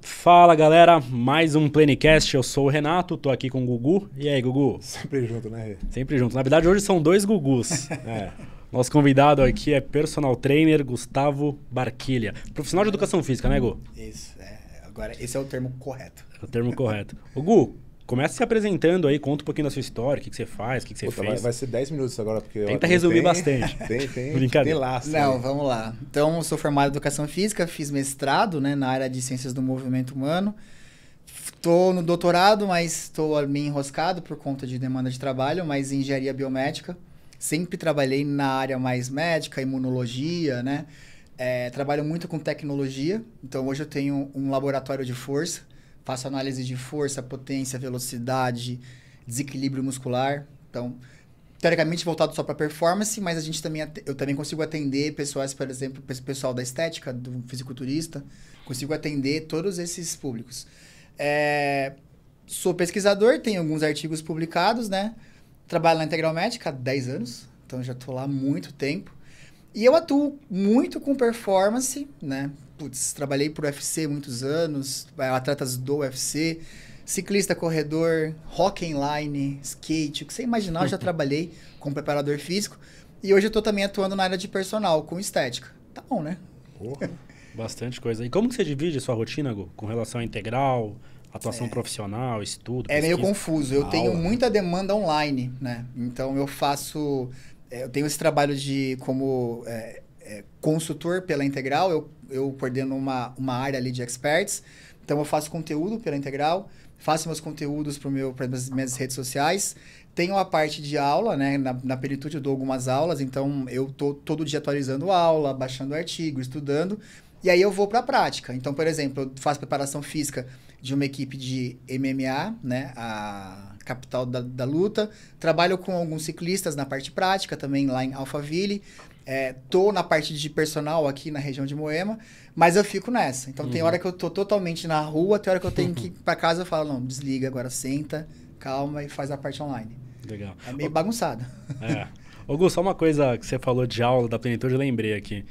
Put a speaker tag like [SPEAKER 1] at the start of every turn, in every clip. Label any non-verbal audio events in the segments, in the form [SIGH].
[SPEAKER 1] Fala galera, mais um Planecast. Eu sou o Renato, tô aqui com o Gugu. E aí, Gugu?
[SPEAKER 2] Sempre junto, né?
[SPEAKER 1] Sempre junto. Na verdade, hoje são dois Gugus. [LAUGHS] é. Nosso convidado aqui é personal trainer Gustavo Barquilha. Profissional de educação física, né, Gu?
[SPEAKER 3] Isso, é. Agora, esse é o termo correto.
[SPEAKER 1] É o termo correto. O Gu, começa se apresentando aí, conta um pouquinho da sua história, o que, que você faz, o que, que você
[SPEAKER 2] Puta,
[SPEAKER 1] fez.
[SPEAKER 2] vai, vai ser 10 minutos agora, porque...
[SPEAKER 1] Tenta resumir
[SPEAKER 2] tem-
[SPEAKER 1] bastante. [LAUGHS]
[SPEAKER 2] Tem, tem,
[SPEAKER 1] Brincadeira.
[SPEAKER 2] tem laço.
[SPEAKER 3] Não,
[SPEAKER 2] aí.
[SPEAKER 3] vamos lá. Então, eu sou formado em Educação Física, fiz mestrado né, na área de Ciências do Movimento Humano. Estou no doutorado, mas estou meio enroscado por conta de demanda de trabalho, mas em Engenharia Biomédica. Sempre trabalhei na área mais médica, imunologia, né? É, trabalho muito com tecnologia, então hoje eu tenho um laboratório de força, faço análise de força, potência, velocidade, desequilíbrio muscular. Então, teoricamente voltado só para performance, mas a gente também eu também consigo atender pessoas, por exemplo, pe- pessoal da estética, do fisiculturista, consigo atender todos esses públicos. É, sou pesquisador, tenho alguns artigos publicados, né? Trabalho na Integral Médica há 10 anos, então já estou lá há muito tempo. E eu atuo muito com performance, né? Putz, trabalhei por UFC muitos anos, atletas do UFC, ciclista, corredor, rock inline, skate, o que você imaginar, eu já [LAUGHS] trabalhei como preparador físico. E hoje eu tô também atuando na área de personal, com estética. Tá bom, né?
[SPEAKER 2] Porra. [LAUGHS]
[SPEAKER 1] Bastante coisa. E como que você divide sua rotina, Gu? Com relação à integral, atuação profissional, estudo,
[SPEAKER 3] É meio confuso. Eu
[SPEAKER 2] Aula,
[SPEAKER 3] tenho muita demanda online, né? Então eu faço. é, Eu tenho esse trabalho de como é, é, consultor pela Integral. Eu, eu coordeno uma, uma área ali de experts. Então eu faço conteúdo pela Integral, faço meus conteúdos para meu, as minhas redes sociais. Tenho a parte de aula, né? Na, na Plenitude eu dou algumas aulas, então eu tô todo dia atualizando aula, baixando artigo, estudando. E aí eu vou para a prática. Então, por exemplo, eu faço preparação física de uma equipe de MMA, né? A capital da, da luta. Trabalho com alguns ciclistas na parte prática, também lá em Alphaville. É, tô na parte de personal aqui na região de Moema, mas eu fico nessa. Então tem hora que eu tô totalmente na rua, tem hora que eu tenho que ir [LAUGHS] pra casa eu falo, não, desliga agora, senta, calma e faz a parte online.
[SPEAKER 1] Legal.
[SPEAKER 3] É meio bagunçado.
[SPEAKER 1] É. Ô, Gu, só uma coisa que você falou de aula da plenitude, eu lembrei aqui.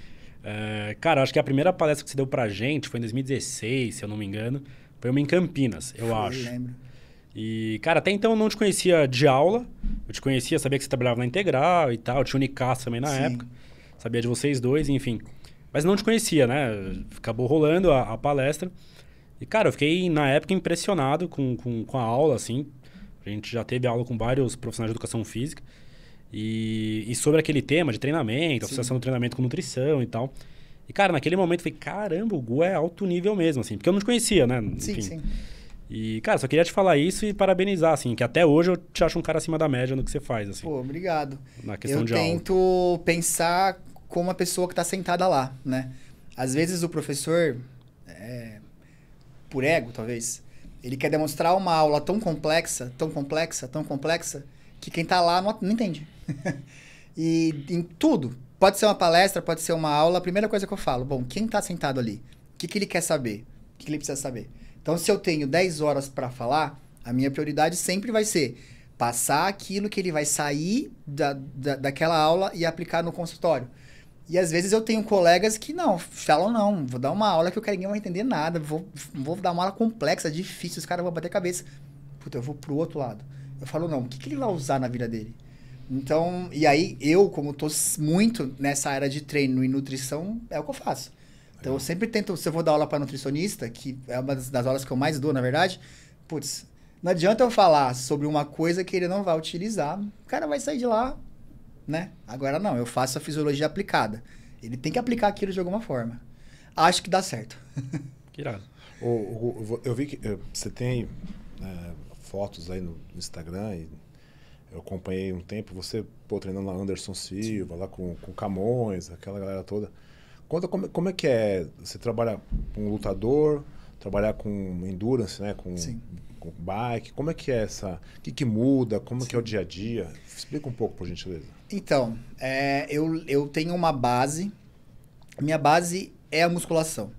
[SPEAKER 1] É, cara, acho que a primeira palestra que você deu pra gente foi em 2016, se eu não me engano. Foi uma em Campinas, eu acho.
[SPEAKER 3] lembro.
[SPEAKER 1] E, cara, até então eu não te conhecia de aula. Eu te conhecia, sabia que você trabalhava na Integral e tal. Tinha Unicast também na
[SPEAKER 3] Sim.
[SPEAKER 1] época. Sabia de vocês dois, enfim. Mas não te conhecia, né? Acabou rolando a, a palestra. E, cara, eu fiquei, na época, impressionado com, com, com a aula, assim. A gente já teve aula com vários profissionais de educação física. E, e sobre aquele tema de treinamento,
[SPEAKER 3] Sim.
[SPEAKER 1] associação do treinamento com nutrição e tal. E, cara, naquele momento eu falei, caramba, o Gu é alto nível mesmo, assim. Porque eu não te conhecia, né?
[SPEAKER 3] Sim,
[SPEAKER 1] Enfim.
[SPEAKER 3] sim.
[SPEAKER 1] E, cara, só queria te falar isso e parabenizar, assim, que até hoje eu te acho um cara acima da média no que você faz, assim,
[SPEAKER 3] Pô, obrigado.
[SPEAKER 1] na questão
[SPEAKER 3] eu
[SPEAKER 1] de aula.
[SPEAKER 3] tento pensar como a pessoa que está sentada lá, né? Às vezes o professor, é, por ego, talvez, ele quer demonstrar uma aula tão complexa, tão complexa, tão complexa, que quem está lá não, não entende. [LAUGHS] e em tudo, pode ser uma palestra, pode ser uma aula, a primeira coisa que eu falo, bom, quem está sentado ali? O que, que ele quer saber? O que, que ele precisa saber? Então, se eu tenho 10 horas para falar, a minha prioridade sempre vai ser passar aquilo que ele vai sair da, da, daquela aula e aplicar no consultório. E às vezes eu tenho colegas que não, falam não, vou dar uma aula que o cara ninguém vai entender nada, vou, vou dar uma aula complexa, difícil, os caras vão bater cabeça. Puta, eu vou pro outro lado. Eu falo, não, o que, que ele vai usar na vida dele? Então, e aí eu, como tô muito nessa área de treino e nutrição, é o que eu faço. Então eu sempre tento, se eu vou dar aula para nutricionista, que é uma das, das aulas que eu mais dou, na verdade, putz, não adianta eu falar sobre uma coisa que ele não vai utilizar, o cara vai sair de lá, né? Agora não, eu faço a fisiologia aplicada. Ele tem que aplicar aquilo de alguma forma. Acho que dá certo. [LAUGHS]
[SPEAKER 1] Que irado.
[SPEAKER 2] O- o- eu vi que eh, você tem eh, fotos aí no Instagram e eu acompanhei um tempo, você pô, treinando lá Anderson Silva, lá com, com Camões, aquela galera toda. Conta como, como é que é você trabalhar com um lutador, trabalhar com endurance, né? Com,
[SPEAKER 3] Sim.
[SPEAKER 2] com bike, como é que é essa. O que, que muda? Como que é o dia a dia? Explica um pouco, por gentileza.
[SPEAKER 3] Então, é, eu, eu tenho uma base. Minha base é a musculação.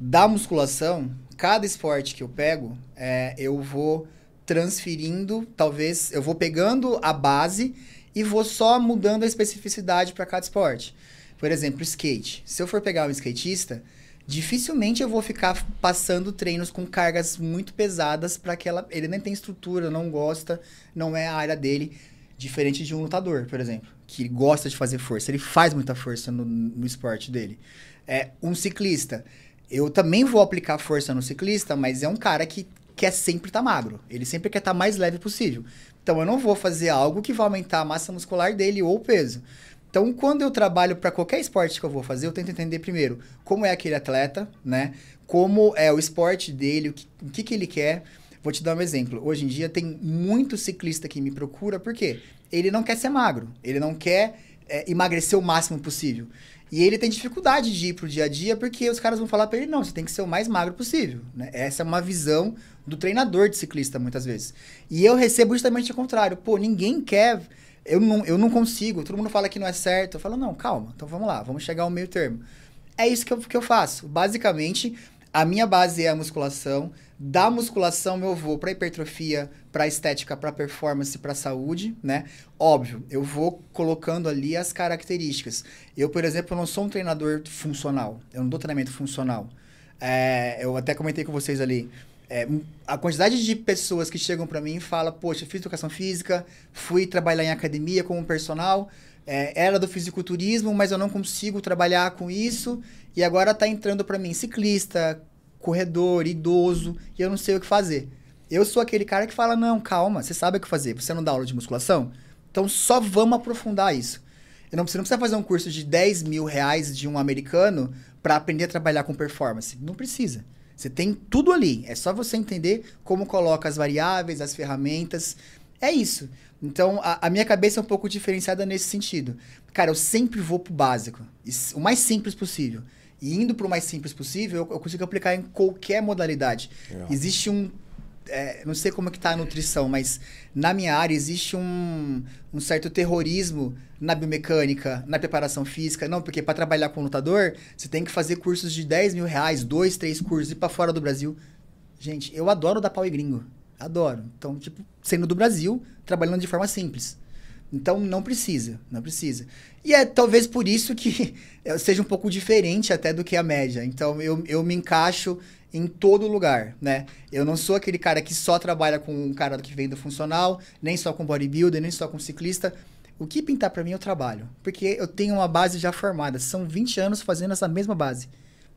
[SPEAKER 3] Da musculação, cada esporte que eu pego, é, eu vou transferindo, talvez, eu vou pegando a base e vou só mudando a especificidade para cada esporte. Por exemplo, skate. Se eu for pegar um skatista, dificilmente eu vou ficar passando treinos com cargas muito pesadas para que ela, ele nem tem estrutura, não gosta, não é a área dele, diferente de um lutador, por exemplo, que gosta de fazer força, ele faz muita força no, no esporte dele. É um ciclista, eu também vou aplicar força no ciclista, mas é um cara que quer sempre estar tá magro. Ele sempre quer estar tá mais leve possível. Então eu não vou fazer algo que vai aumentar a massa muscular dele ou o peso. Então, quando eu trabalho para qualquer esporte que eu vou fazer, eu tento entender primeiro como é aquele atleta, né? Como é o esporte dele, o que, o que, que ele quer. Vou te dar um exemplo. Hoje em dia tem muito ciclista que me procura, por quê? Ele não quer ser magro, ele não quer é, emagrecer o máximo possível. E ele tem dificuldade de ir pro dia a dia porque os caras vão falar para ele, não, você tem que ser o mais magro possível. Né? Essa é uma visão do treinador de ciclista, muitas vezes. E eu recebo justamente o contrário. Pô, ninguém quer. Eu não, eu não consigo. Todo mundo fala que não é certo. Eu falo, não, calma. Então vamos lá, vamos chegar ao meio termo. É isso que eu, que eu faço. Basicamente, a minha base é a musculação. Da musculação eu vou para hipertrofia, para estética, para performance, para saúde, né? Óbvio, eu vou colocando ali as características. Eu, por exemplo, não sou um treinador funcional. Eu não dou treinamento funcional. É, eu até comentei com vocês ali. É, a quantidade de pessoas que chegam para mim e falam, poxa, fiz educação física, fui trabalhar em academia como personal, é, era do fisiculturismo, mas eu não consigo trabalhar com isso, e agora tá entrando para mim ciclista, corredor, idoso, e eu não sei o que fazer. Eu sou aquele cara que fala: não, calma, você sabe o que fazer. Você não dá aula de musculação? Então só vamos aprofundar isso. Não, você não precisa fazer um curso de 10 mil reais de um americano para aprender a trabalhar com performance. Não precisa. Você tem tudo ali. É só você entender como coloca as variáveis, as ferramentas. É isso. Então, a, a minha cabeça é um pouco diferenciada nesse sentido. Cara, eu sempre vou pro básico. O mais simples possível. E indo para o mais simples possível, eu, eu, consigo aplicar em qualquer modalidade. É. Existe um. É, não sei como é que tá a nutrição, mas na minha área existe um, um certo terrorismo na biomecânica, na preparação física. Não, porque para trabalhar com lutador, você tem que fazer cursos de 10 mil reais, dois, três cursos, ir para fora do Brasil. Gente, eu adoro dar pau e gringo. Adoro. Então, tipo, sendo do Brasil, trabalhando de forma simples. Então não precisa, não precisa. E é talvez por isso que [LAUGHS] eu seja um pouco diferente até do que a média. Então eu, eu me encaixo em todo lugar, né? Eu não sou aquele cara que só trabalha com um cara que vem do funcional, nem só com bodybuilder, nem só com ciclista. O que pintar para mim eu trabalho, porque eu tenho uma base já formada. São 20 anos fazendo essa mesma base.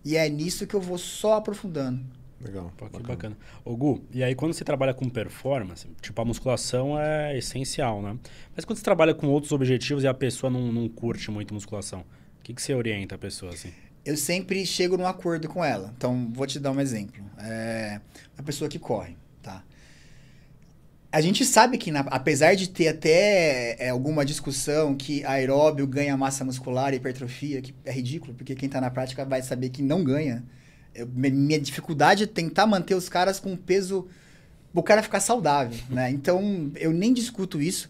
[SPEAKER 3] E é nisso que eu vou só aprofundando.
[SPEAKER 1] Legal. Pô, que bacana. bacana. Ô, Gu, e aí quando você trabalha com performance, tipo, a musculação é essencial, né? Mas quando você trabalha com outros objetivos e a pessoa não, não curte muito musculação, o que, que você orienta a pessoa, assim?
[SPEAKER 3] Eu sempre chego num acordo com ela. Então, vou te dar um exemplo. É a pessoa que corre, tá? A gente sabe que, na, apesar de ter até é, alguma discussão que aeróbio ganha massa muscular e hipertrofia, que é ridículo, porque quem está na prática vai saber que não ganha eu, minha dificuldade é tentar manter os caras com peso. O cara ficar saudável, né? Então, eu nem discuto isso.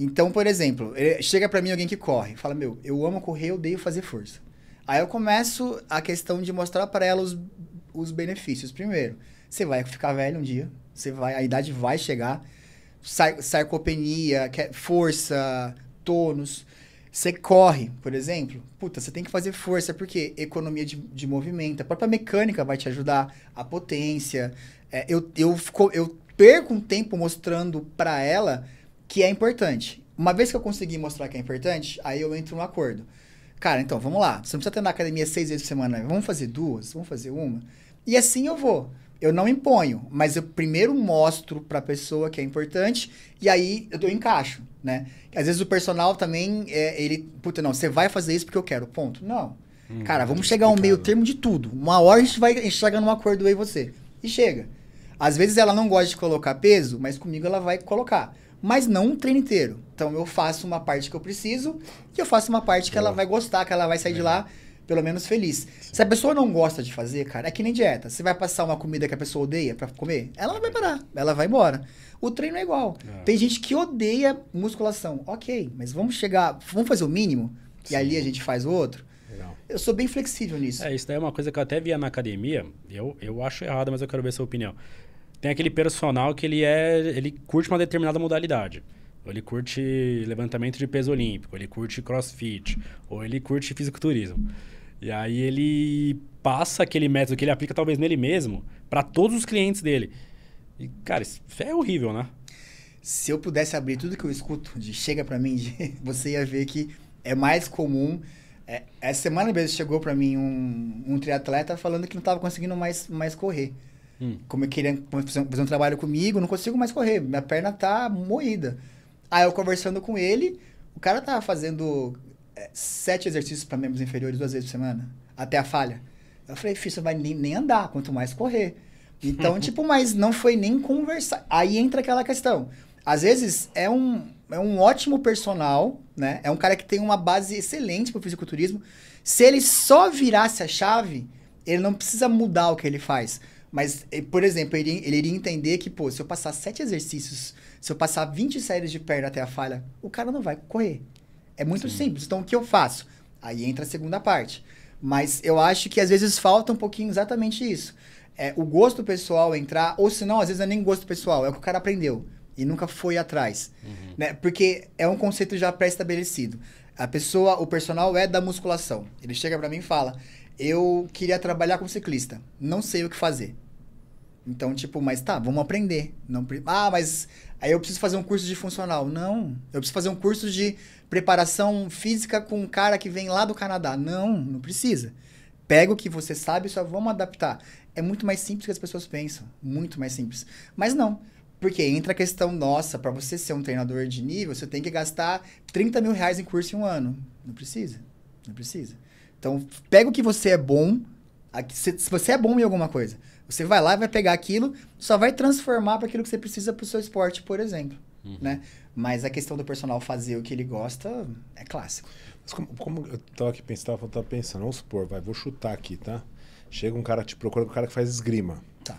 [SPEAKER 3] Então, por exemplo, chega para mim alguém que corre, fala: Meu, eu amo correr, eu odeio fazer força. Aí eu começo a questão de mostrar para ela os, os benefícios. Primeiro, você vai ficar velho um dia, você vai, a idade vai chegar, sar, sarcopenia, força, tônus. Você corre, por exemplo, puta, você tem que fazer força, porque economia de, de movimento, a própria mecânica vai te ajudar, a potência. É, eu, eu, eu perco um tempo mostrando para ela que é importante. Uma vez que eu conseguir mostrar que é importante, aí eu entro no acordo. Cara, então, vamos lá. Você não precisa ter na academia seis vezes por semana. Vamos fazer duas? Vamos fazer uma? E assim eu vou eu não imponho, mas eu primeiro mostro para a pessoa que é importante e aí eu, encaixo, né? Às vezes o personal também, é, ele, puta, não, você vai fazer isso porque eu quero, ponto. Não. Hum, Cara, vamos chegar ao meio termo de tudo. Uma hora a gente vai a gente chega num acordo aí você. E chega. Às vezes ela não gosta de colocar peso, mas comigo ela vai colocar. Mas não um treino inteiro. Então eu faço uma parte que eu preciso e eu faço uma parte que ela vai gostar, que ela vai sair de lá pelo menos feliz. Se a pessoa não gosta de fazer, cara, é que nem dieta. Você vai passar uma comida que a pessoa odeia para comer, ela não vai parar, ela vai embora. O treino é igual. É. Tem gente que odeia musculação. Ok, mas vamos chegar, vamos fazer o mínimo Sim. e ali a gente faz o outro. Legal. Eu sou bem flexível nisso.
[SPEAKER 1] É, isso daí é uma coisa que eu até via na academia. Eu, eu acho errado, mas eu quero ver a sua opinião. Tem aquele personal que ele é, ele curte uma determinada modalidade. ou ele curte levantamento de peso olímpico, ele curte crossfit, ou ele curte fisiculturismo. E aí ele passa aquele método que ele aplica talvez nele mesmo para todos os clientes dele. E, cara, isso é horrível, né?
[SPEAKER 3] Se eu pudesse abrir tudo que eu escuto de chega para mim, de, [LAUGHS] você ia ver que é mais comum. É, essa semana mesmo chegou para mim um, um triatleta falando que não estava conseguindo mais, mais correr. Hum. Como eu queria fazer um trabalho comigo, não consigo mais correr. Minha perna tá moída. Aí eu conversando com ele, o cara tava fazendo é, sete exercícios para membros inferiores duas vezes por semana, até a falha. Eu falei, filho, você vai nem, nem andar, quanto mais correr. Então, [LAUGHS] tipo, mas não foi nem conversar. Aí entra aquela questão. Às vezes é um, é um ótimo personal, né? É um cara que tem uma base excelente pro fisiculturismo. Se ele só virasse a chave, ele não precisa mudar o que ele faz. Mas, eh, por exemplo, ele, ele iria entender que, pô, se eu passar sete exercícios, se eu passar 20 séries de perna até a falha, o cara não vai correr. É muito Sim. simples. Então, o que eu faço? Aí entra a segunda parte. Mas eu acho que às vezes falta um pouquinho exatamente isso. É, o gosto pessoal entrar, ou se não, às vezes não é nem gosto pessoal, é o que o cara aprendeu e nunca foi atrás. Uhum. Né? Porque é um conceito já pré-estabelecido. A pessoa, o personal é da musculação. Ele chega para mim e fala: Eu queria trabalhar com ciclista, não sei o que fazer. Então, tipo, mas tá, vamos aprender. Não, ah, mas aí eu preciso fazer um curso de funcional. Não, eu preciso fazer um curso de preparação física com um cara que vem lá do Canadá. Não, não precisa. Pega o que você sabe e só vamos adaptar. É muito mais simples que as pessoas pensam. Muito mais simples. Mas não. Porque entra a questão nossa, para você ser um treinador de nível, você tem que gastar 30 mil reais em curso em um ano. Não precisa. Não precisa. Então, pega o que você é bom. Se você é bom em alguma coisa, você vai lá e vai pegar aquilo, só vai transformar para aquilo que você precisa para o seu esporte, por exemplo. Uhum. Né? Mas a questão do personal fazer o que ele gosta é clássico.
[SPEAKER 2] Mas como, como eu tava aqui pensando, tava pensando, vamos supor, vai, vou chutar aqui, tá? Chega um cara, te procura um cara que faz esgrima.
[SPEAKER 3] Tá.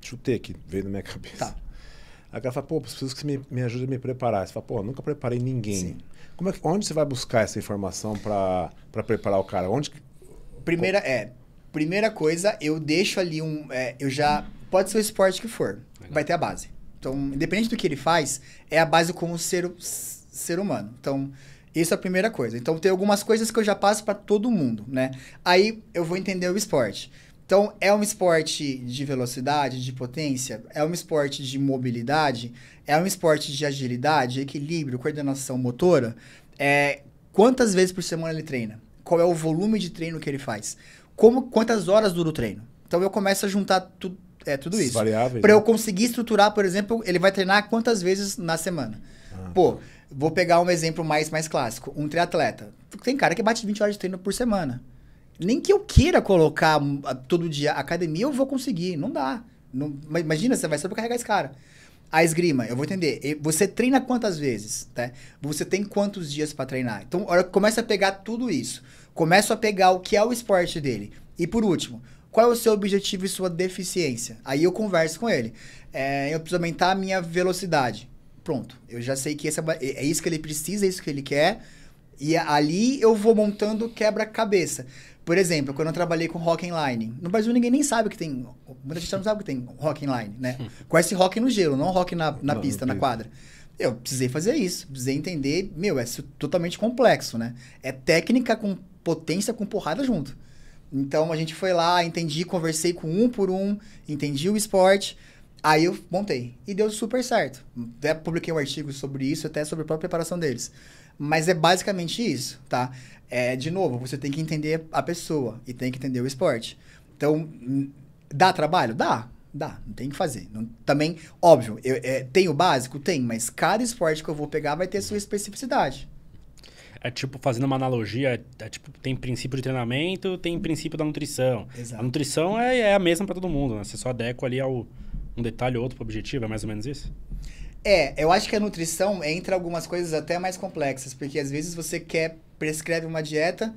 [SPEAKER 2] Chutei aqui, veio na minha cabeça.
[SPEAKER 3] Tá.
[SPEAKER 2] Aí o cara fala, pô, preciso que você me, me ajude a me preparar. Você fala, pô, nunca preparei ninguém. Sim. Como é que, onde você vai buscar essa informação para preparar o cara? Onde
[SPEAKER 3] Primeira, é, primeira coisa, eu deixo ali um. É, eu já. Pode ser o esporte que for, Legal. vai ter a base. Então, independente do que ele faz, é a base como ser, ser humano. Então, isso é a primeira coisa. Então, tem algumas coisas que eu já passo para todo mundo, né? Aí eu vou entender o esporte. Então, é um esporte de velocidade, de potência? É um esporte de mobilidade? É um esporte de agilidade, equilíbrio, coordenação motora? É, quantas vezes por semana ele treina? Qual é o volume de treino que ele faz? Como quantas horas dura o treino. Então eu começo a juntar tu, é, tudo isso.
[SPEAKER 2] Variáveis.
[SPEAKER 3] Para né? eu conseguir estruturar, por exemplo, ele vai treinar quantas vezes na semana. Ah. Pô, vou pegar um exemplo mais, mais clássico. Um triatleta. Tem cara que bate 20 horas de treino por semana. Nem que eu queira colocar todo dia academia, eu vou conseguir. Não dá. Não, imagina, você vai sobrecarregar esse cara. A esgrima, eu vou entender. Você treina quantas vezes? Tá? Você tem quantos dias para treinar? Então, hora começa a pegar tudo isso Começo a pegar o que é o esporte dele. E por último, qual é o seu objetivo e sua deficiência? Aí eu converso com ele. É, eu preciso aumentar a minha velocidade. Pronto, eu já sei que esse é, é isso que ele precisa, é isso que ele quer. E ali eu vou montando quebra-cabeça. Por exemplo, quando eu trabalhei com rock inline, no Brasil ninguém nem sabe que tem. Muita gente não sabe que tem rock inline, né? [LAUGHS] Conhece rock no gelo, não rock na, na não, pista, na quadra. Eu precisei fazer isso, precisei entender. Meu, é totalmente complexo, né? É técnica com potência com porrada junto. Então a gente foi lá, entendi, conversei com um por um, entendi o esporte. Aí eu montei. E deu super certo. Até publiquei um artigo sobre isso, até sobre a própria preparação deles. Mas é basicamente isso, tá? É, de novo, você tem que entender a pessoa e tem que entender o esporte. Então, dá trabalho? Dá. Dá, não tem que fazer. Não, também, óbvio, eu, é, tem o básico? Tem, mas cada esporte que eu vou pegar vai ter sua especificidade.
[SPEAKER 1] É tipo, fazendo uma analogia, é, tipo, tem princípio de treinamento, tem princípio da nutrição.
[SPEAKER 3] Exato.
[SPEAKER 1] A nutrição é, é a mesma para todo mundo, né? Você só adequa ali ao, um detalhe ou outro pro objetivo, é mais ou menos isso?
[SPEAKER 3] É, eu acho que a nutrição entra algumas coisas até mais complexas, porque às vezes você quer, prescreve uma dieta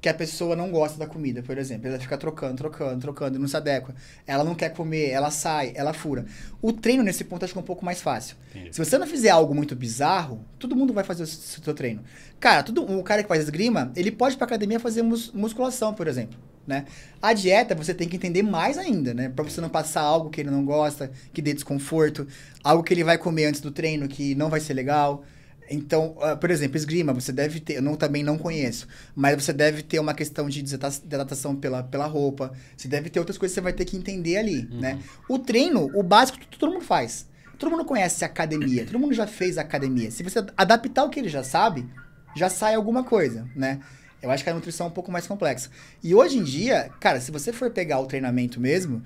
[SPEAKER 3] que a pessoa não gosta da comida, por exemplo. Ela fica trocando, trocando, trocando, não se adequa. Ela não quer comer, ela sai, ela fura. O treino, nesse ponto, acho que é um pouco mais fácil.
[SPEAKER 1] Entendi.
[SPEAKER 3] Se você não fizer algo muito bizarro, todo mundo vai fazer o seu treino. Cara, todo, o cara que faz esgrima, ele pode ir pra academia fazer mus- musculação, por exemplo. Né? A dieta você tem que entender mais ainda, né? Pra você não passar algo que ele não gosta, que dê desconforto, algo que ele vai comer antes do treino que não vai ser legal. Então, ah, por exemplo, esgrima, você deve ter, eu não, também não conheço, mas você deve ter uma questão de hidratação pela, pela roupa, você deve ter outras coisas que você vai ter que entender ali, né? O treino, o básico, todo mundo faz. Todo mundo conhece a academia, todo mundo já fez academia. Se você adaptar o que ele já sabe, já sai alguma coisa, né? Eu acho que a nutrição é um pouco mais complexa. E hoje em dia, cara, se você for pegar o treinamento mesmo,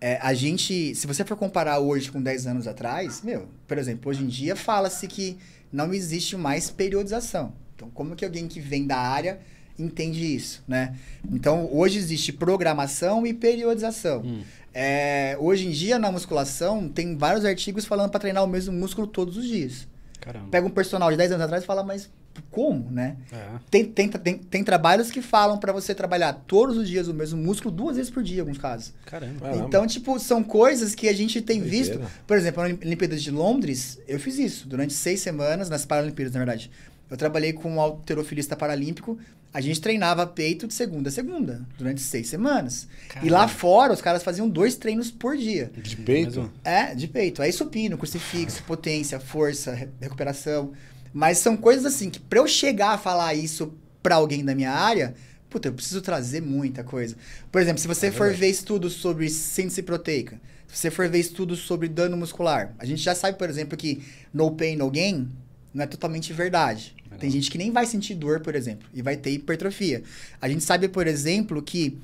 [SPEAKER 3] é, a gente, se você for comparar hoje com 10 anos atrás, meu, por exemplo, hoje em dia fala-se que não existe mais periodização. Então, como que alguém que vem da área entende isso, né? Então, hoje existe programação e periodização.
[SPEAKER 1] Hum.
[SPEAKER 3] É, hoje em dia, na musculação, tem vários artigos falando para treinar o mesmo músculo todos os dias.
[SPEAKER 1] Caramba.
[SPEAKER 3] Pega um personal de 10 anos atrás e fala, mas como, né?
[SPEAKER 1] É.
[SPEAKER 3] Tem, tem, tem, tem trabalhos que falam para você trabalhar todos os dias o mesmo músculo, duas vezes por dia, em alguns casos.
[SPEAKER 1] Caramba.
[SPEAKER 2] Caramba.
[SPEAKER 3] Então, tipo, são coisas que a gente tem
[SPEAKER 2] Doideira.
[SPEAKER 3] visto. Por exemplo, na Olimpíadas de Londres, eu fiz isso durante seis semanas, nas Paralimpíadas, na verdade. Eu trabalhei com um alterofilista paralímpico. A gente treinava peito de segunda a segunda, durante seis semanas. E lá fora, os caras faziam dois treinos por dia.
[SPEAKER 2] De peito?
[SPEAKER 3] É, de peito. Aí supino, crucifixo, potência, força, re- recuperação. Mas são coisas assim que pra eu chegar a falar isso pra alguém da minha área, puta, eu preciso trazer muita coisa. Por exemplo, se você
[SPEAKER 2] É
[SPEAKER 3] for ver estudos sobre síntese proteica, se você for ver estudos sobre dano muscular, a gente já sabe, por exemplo, que no pain, no gain não é totalmente verdade. Tem gente que nem vai sentir dor, por exemplo, e vai ter hipertrofia. A gente sabe, por exemplo, que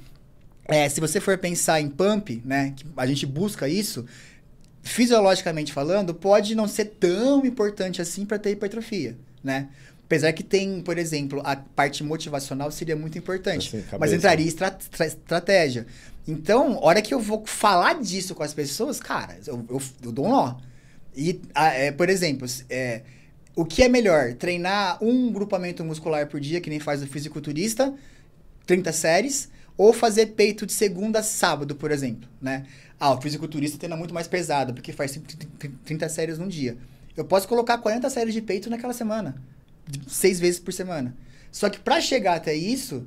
[SPEAKER 3] é, se você for pensar em pump, né, que a gente busca isso, fisiologicamente falando, pode não ser tão importante assim para ter hipertrofia, né? Apesar que tem, por exemplo, a parte motivacional seria muito importante,
[SPEAKER 2] Assim,
[SPEAKER 3] mas entraria estra tra- estratégia. Então, hora que eu vou falar disso com as pessoas, cara, eu, eu, eu dou um nó. E, ah, é, por exemplo, é, o que é melhor? Treinar um grupamento muscular por dia, que nem faz o fisiculturista, 30 séries, ou fazer peito de segunda a sábado, por exemplo, né? Ah, o fisiculturista treina muito mais pesado, porque faz 30 séries num dia. Eu posso colocar 40 séries de peito naquela semana, seis vezes por semana. Só que para chegar até isso,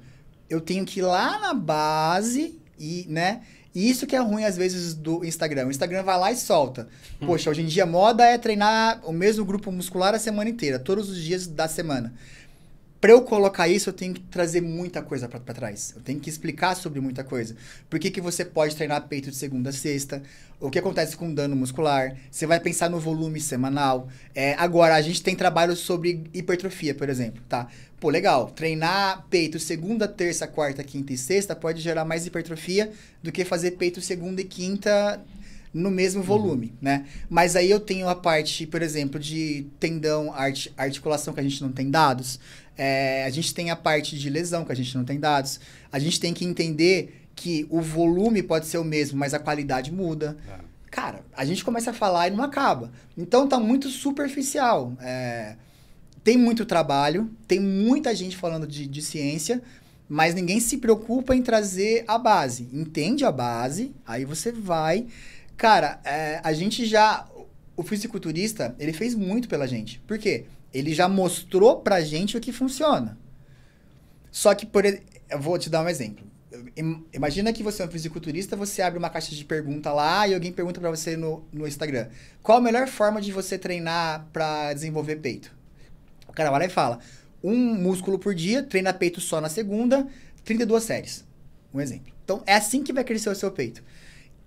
[SPEAKER 3] eu tenho que ir lá na base e, né? E isso que é ruim às vezes do Instagram. O Instagram vai lá e solta. Poxa, hoje em dia a moda é treinar o mesmo grupo muscular a semana inteira, todos os dias da semana. Pra eu colocar isso, eu tenho que trazer muita coisa pra pra trás. Eu tenho que explicar sobre muita coisa. Por que, que você pode treinar peito de segunda a sexta? O que acontece com dano muscular? Você vai pensar no volume semanal. É, agora, a gente tem trabalhos sobre hipertrofia, por exemplo, tá? Pô, legal. Treinar peito segunda, terça, quarta, quinta e sexta pode gerar mais hipertrofia do que fazer peito segunda e quinta no mesmo volume, né? Mas aí eu tenho a parte, por exemplo, de tendão, art- articulação que a gente não tem dados. É, a gente tem a parte de lesão que a gente não tem dados. A gente tem que entender que o volume pode ser o mesmo, mas a qualidade muda.
[SPEAKER 1] É.
[SPEAKER 3] Cara, a gente começa a falar e não acaba. Então tá muito superficial. É, tem muito trabalho, tem muita gente falando de, de ciência, mas ninguém se preocupa em trazer a base. Entende a base, aí você vai. Cara, é, a gente já. O fisiculturista, ele fez muito pela gente. Por quê? Ele já mostrou pra gente o que funciona. Só que, por eu vou te dar um exemplo. Im- Imagina que você é um fisiculturista, você abre uma caixa de pergunta lá e alguém pergunta pra você no, no Instagram: qual a melhor forma de você treinar pra desenvolver peito? O cara vai lá e fala: um músculo por dia, treina peito só na segunda, 32 séries. Um exemplo. Então é assim que vai crescer o seu peito.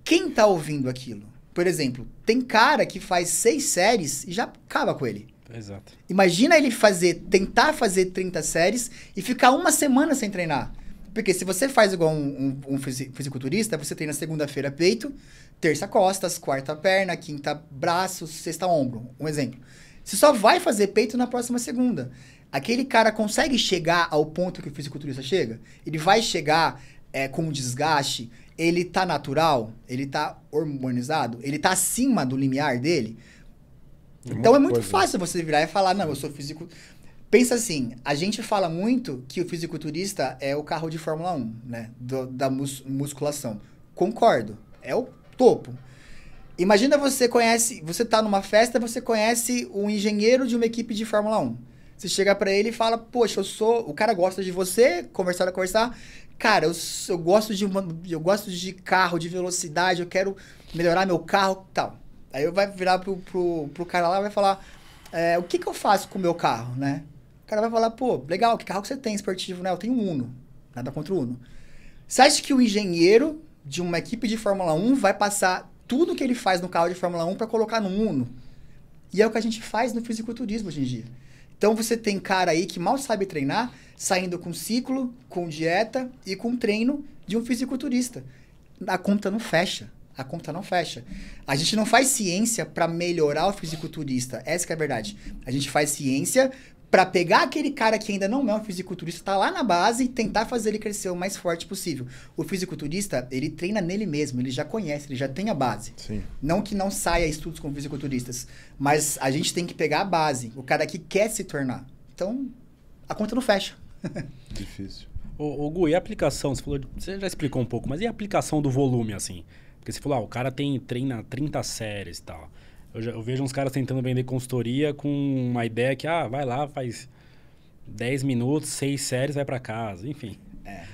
[SPEAKER 3] Quem tá ouvindo aquilo? Por exemplo, tem cara que faz seis séries e já acaba com ele.
[SPEAKER 1] Exato.
[SPEAKER 3] Imagina ele fazer, tentar fazer 30 séries e ficar uma semana sem treinar. Porque se você faz igual um, um, um fisi- fisiculturista, você treina segunda-feira peito, terça costas, quarta perna, quinta braço, sexta ombro. Um exemplo. Você só vai fazer peito na próxima segunda. Aquele cara consegue chegar ao ponto que o fisiculturista chega? Ele vai chegar é, com desgaste? Ele tá natural? Ele tá hormonizado? Ele tá acima do limiar dele? Então é muito
[SPEAKER 2] coisa.
[SPEAKER 3] fácil você virar e falar, não, eu sou físico. Pensa assim, a gente fala muito que o fisiculturista é o carro de Fórmula 1, né? Do- da mus- musculação. Concordo. É o topo. Imagina você conhece, você tá numa festa, você conhece um engenheiro de uma equipe de Fórmula 1. Você chega pra ele e fala: "Poxa, eu sou, o cara gosta de você, conversar conversar. Cara, eu, eu gosto de uma, eu gosto de carro, de velocidade, eu quero melhorar meu carro, tal". Aí eu vai virar pro, pro, pro cara lá e vai falar: é, "O que que eu faço com o meu carro, né?" O cara vai falar: "Pô, legal, que carro que você tem esportivo, né? Eu tenho um Uno. Nada contra o Uno. Você acha que o engenheiro de uma equipe de Fórmula 1 vai passar tudo que ele faz no carro de Fórmula 1 para colocar no Uno? E é o que a gente faz no fisiculturismo hoje em dia. Então você tem cara aí que mal sabe treinar, saindo com ciclo, com dieta e com treino de um fisiculturista. A conta não fecha. A conta não fecha. A gente não faz ciência para melhorar o fisiculturista. Essa que é a verdade. A gente faz ciência para pegar aquele cara que ainda não é um fisiculturista, tá lá na base e tentar fazer ele crescer o mais forte possível. O fisiculturista, ele treina nele mesmo, ele já conhece, ele já tem a base.
[SPEAKER 2] Sim.
[SPEAKER 3] Não que não saia estudos com fisiculturistas, mas a gente tem que pegar a base, o cara que quer se tornar. Então, a conta não fecha.
[SPEAKER 2] Difícil.
[SPEAKER 1] Ô, ô Gu, e a aplicação? Você, falou, você já explicou um pouco, mas e a aplicação do volume, assim? Porque você falou, ah, o cara tem, treina 30 séries e tal. Eu, já- eu vejo uns caras tentando vender consultoria com uma ideia que, ah, vai lá, faz 10 minutos, 6 séries, vai pra casa, enfim.
[SPEAKER 3] É.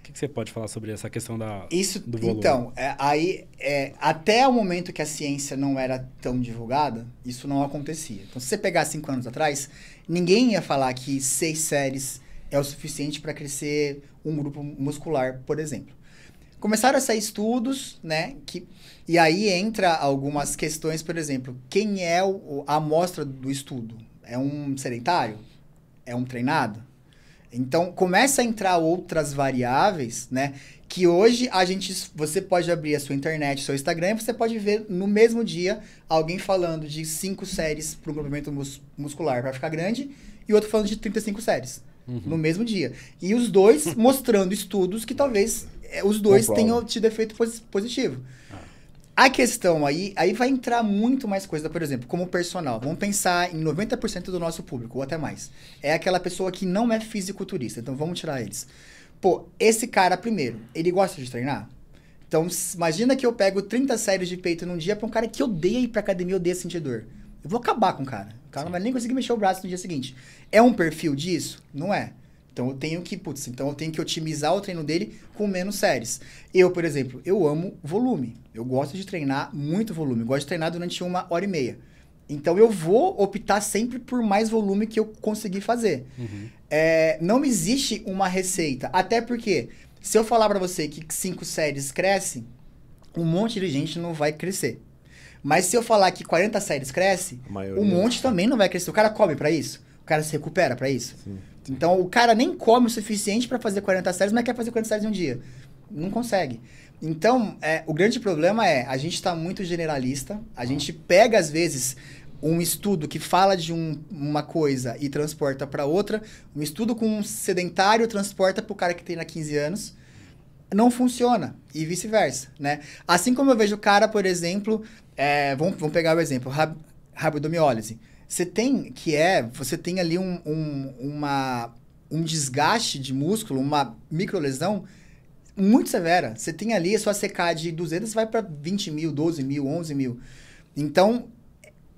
[SPEAKER 1] O que, que você pode falar sobre essa questão da,
[SPEAKER 3] Isso,
[SPEAKER 1] do volume?
[SPEAKER 3] então, é, aí, é, até o momento que a ciência não era tão divulgada, isso não acontecia. Então, se você pegar cinco anos atrás, ninguém ia falar que seis séries é o suficiente para crescer um grupo muscular, por exemplo. Começaram a sair estudos, né? Que, e aí entra algumas questões, por exemplo, quem é o, o- a amostra do estudo? É um sedentário? É um treinado? Então começa a entrar outras variáveis, né? Que hoje a gente, você pode abrir a sua internet, seu Instagram, e você pode ver no mesmo dia alguém falando de cinco séries para um comprimento mus- muscular para ficar grande e outro falando de 35 séries no mesmo dia. E os dois mostrando estudos que talvez os dois tenham tido efeito posi- positivo. A questão aí, aí vai entrar muito mais coisa, por exemplo, como personal. Vamos pensar em 90% do nosso público, ou até mais. É aquela pessoa que não é fisiculturista, então vamos tirar eles. Pô, esse cara, primeiro, ele gosta de treinar? Então, imagina que eu pego 30 séries de peito num dia pra um cara que odeia ir pra academia, odeia sentir dor. Eu vou acabar com o cara. O cara não vai nem conseguir mexer o braço no dia seguinte. É um perfil disso? Não é. Então eu tenho que, putz, então eu tenho que otimizar o treino dele com menos séries. Eu, por exemplo, eu amo volume. Eu gosto de treinar muito volume. Eu gosto de treinar durante uma hora e meia. Então eu vou optar sempre por mais volume que eu conseguir fazer. É, não existe uma receita. Até porque, se eu falar pra você que cinco séries cresce, um monte de gente não vai crescer. Mas se eu falar que 40 séries cresce, um monte também não vai crescer. O cara come pra isso? O cara se recupera pra isso?
[SPEAKER 2] Sim.
[SPEAKER 3] Então o cara nem come o suficiente pra fazer 40 séries, mas quer fazer 40 séries em um dia. Não consegue. Então, é, o grande problema é, a gente tá muito generalista, a gente pega às vezes um estudo que fala de um- uma coisa e transporta pra outra, um estudo com um sedentário transporta pro cara que tem na 15 anos, não funciona e vice-versa, né? Assim como eu vejo o cara, por exemplo, é, vamos, vamos pegar o exemplo, rab-. Você tem, que é, você tem ali um, um, uma, um desgaste de músculo, uma microlesão muito severa. Você tem ali a sua CK de 200, vai para 20 mil, 12 mil, 11 mil. Então,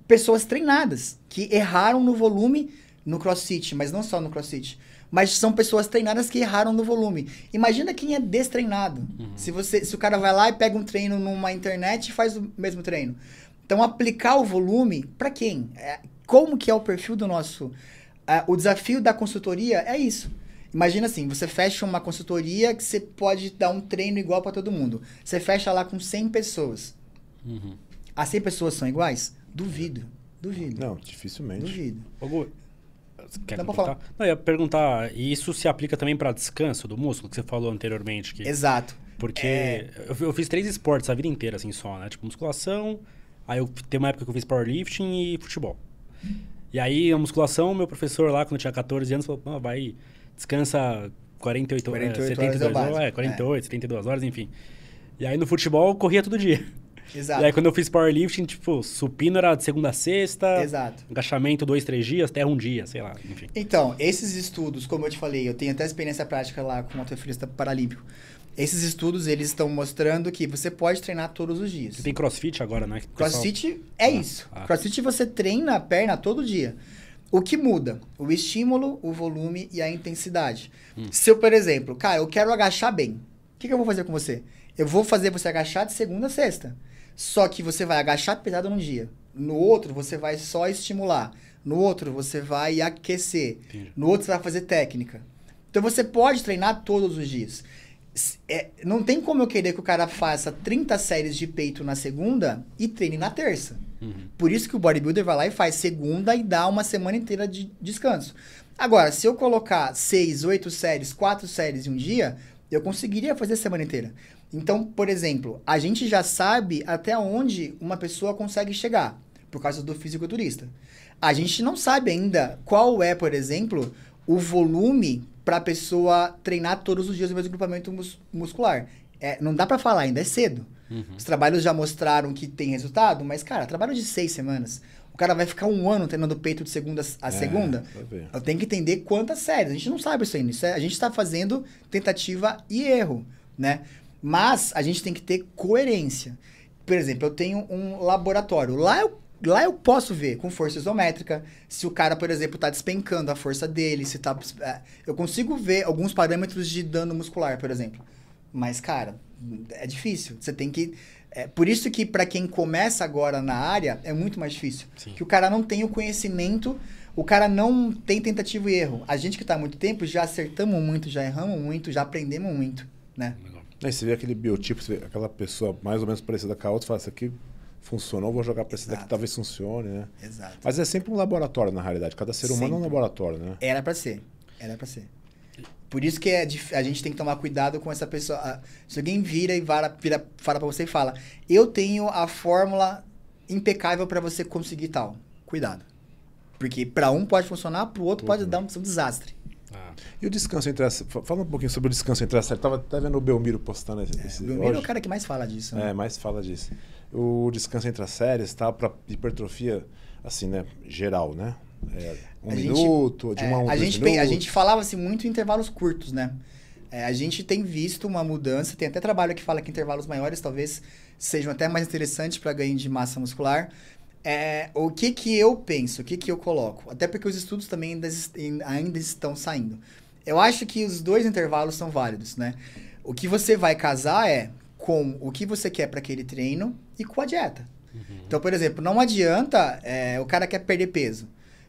[SPEAKER 3] pessoas treinadas, que erraram no volume no crossfit, mas não só no crossfit. Mas são pessoas treinadas que erraram no volume. Imagina quem é destreinado. Se, você, se o cara vai lá e pega um treino numa internet e faz o mesmo treino. Então, aplicar o volume, para quem? É, como que é o perfil do nosso... ah, o desafio da consultoria é isso. Imagina assim, você fecha uma consultoria que você pode dar um treino igual para todo mundo. Você fecha lá com 100 pessoas.
[SPEAKER 1] Uhum.
[SPEAKER 3] As 100 pessoas são iguais? Duvido. Duvido.
[SPEAKER 2] Não, dificilmente.
[SPEAKER 3] Duvido.
[SPEAKER 1] Você quer
[SPEAKER 3] Dá
[SPEAKER 1] completar? Não, eu ia perguntar, e isso se aplica também para descanso do músculo, que você falou anteriormente? Que,
[SPEAKER 3] Exato.
[SPEAKER 1] Porque
[SPEAKER 3] É.
[SPEAKER 1] eu, eu fiz três esportes a vida inteira, assim, só, né? Tipo, musculação, aí eu tem uma época que eu fiz powerlifting e futebol. E aí, a musculação, meu professor lá, quando eu tinha 14 anos, falou, "Não, vai, descansa 48,
[SPEAKER 3] 48
[SPEAKER 1] é,
[SPEAKER 3] horas
[SPEAKER 1] 72
[SPEAKER 3] é o básico.
[SPEAKER 1] horas, é, 48, 72 horas, enfim. E aí, no futebol, eu corria todo dia.
[SPEAKER 3] Exato.
[SPEAKER 1] E aí quando eu fiz powerlifting, tipo, supino era de segunda a sexta,
[SPEAKER 3] Exato.
[SPEAKER 1] agachamento dois, três dias, terra um dia, sei lá, enfim.
[SPEAKER 3] Então, esses estudos, como eu te falei, eu tenho até experiência prática lá com o alterofilista paralímpico. Esses estudos, eles estão mostrando que você pode treinar todos os dias.
[SPEAKER 1] Tem crossfit agora, né? pessoal-
[SPEAKER 3] Crossfit é
[SPEAKER 1] Ah,
[SPEAKER 3] isso.
[SPEAKER 1] ah.
[SPEAKER 3] Crossfit você treina a perna todo dia. O que muda? O estímulo, o volume e a intensidade.
[SPEAKER 1] Hum.
[SPEAKER 3] Se eu, por exemplo, cara, eu quero agachar bem. O que, que eu vou fazer com você? Eu vou fazer você agachar de segunda a sexta. Só que você vai agachar pesado num dia. No outro, você vai só estimular. No outro, você vai aquecer.
[SPEAKER 1] Entendi.
[SPEAKER 3] No outro, você vai fazer técnica. Então, você pode treinar todos os dias. É, não tem como eu querer que o cara faça 30 séries de peito na segunda e treine na terça.
[SPEAKER 1] Uhum.
[SPEAKER 3] Por isso que o bodybuilder vai lá e faz segunda e dá uma semana inteira de descanso. Agora, se eu colocar seis, oito séries, quatro séries em um dia, eu conseguiria fazer a semana inteira. Então, por exemplo, a gente já sabe até onde uma pessoa consegue chegar, por causa do fisiculturista. A gente não sabe ainda qual é, por exemplo, o volume para a pessoa treinar todos os dias o mesmo grupamento mus- muscular. É, não dá para falar ainda, é cedo.
[SPEAKER 1] Uhum.
[SPEAKER 3] Os trabalhos já mostraram que tem resultado, mas, cara, trabalho de seis semanas. O cara vai ficar um ano treinando peito de segunda a
[SPEAKER 2] É,
[SPEAKER 3] segunda. Eu tenho que entender quantas séries. A gente não sabe isso ainda. Isso é- a gente está fazendo tentativa e erro, né? Mas a gente tem que ter coerência. Por exemplo, eu tenho um laboratório. Lá eu, lá eu posso ver com força isométrica se o cara, por exemplo, está despencando a força dele, se tá. é, Eu consigo ver alguns parâmetros de dano muscular, por exemplo. Mas, cara, é difícil. Você tem que. É, por isso que para quem começa agora na área é muito mais difícil.
[SPEAKER 1] Sim.
[SPEAKER 3] Que o cara não tem o conhecimento, o cara não tem tentativa e erro. A gente que tá há muito tempo já acertamos muito, já erramos muito, já aprendemos muito, né?
[SPEAKER 1] Legal.
[SPEAKER 2] Aí você vê aquele biotipo, você vê aquela pessoa mais ou menos parecida com a outra, fala, isso aqui funcionou, vou jogar pra esse daqui, talvez funcione, né?
[SPEAKER 3] Exato.
[SPEAKER 2] Mas é sempre um laboratório, na realidade. Cada ser humano é um
[SPEAKER 3] Sempre.
[SPEAKER 2] laboratório, né?
[SPEAKER 3] Era pra ser. Era pra ser. Por isso que é dif- a gente tem que tomar cuidado com essa pessoa. Ah, Se alguém vira e vara, vira, fala pra você e fala: Eu tenho a fórmula impecável pra você conseguir tal. Cuidado. Porque pra um pode funcionar, pro outro pode
[SPEAKER 2] Uhum.
[SPEAKER 3] dar um, um desastre.
[SPEAKER 1] Ah,
[SPEAKER 2] E o descanso entre as... fa- Fala um pouquinho sobre o descanso entre as séries. Tava até vendo o Belmiro postando esse, esse
[SPEAKER 3] O Belmiro é o
[SPEAKER 2] hoje.
[SPEAKER 3] cara que mais fala disso. né?
[SPEAKER 2] É, mais fala disso. O descanso entre as séries tá para hipertrofia, assim, né? Geral, né? É, um
[SPEAKER 3] A gente-
[SPEAKER 2] minuto, de
[SPEAKER 3] É,
[SPEAKER 2] uma a um,
[SPEAKER 3] a, gente, pe- a
[SPEAKER 2] minutos.
[SPEAKER 3] gente falava assim, muito em intervalos curtos, né? É, a gente tem visto uma mudança, tem até trabalho que fala que intervalos maiores talvez sejam até mais interessantes para ganho de massa muscular. É, o que que eu penso, o que que eu coloco? Até porque os estudos também ainda, ainda estão saindo. Eu acho que os dois intervalos são válidos, né? O que você vai casar é com o que você quer para aquele treino e com a dieta. Então, por exemplo, não adianta é, o cara quer perder peso.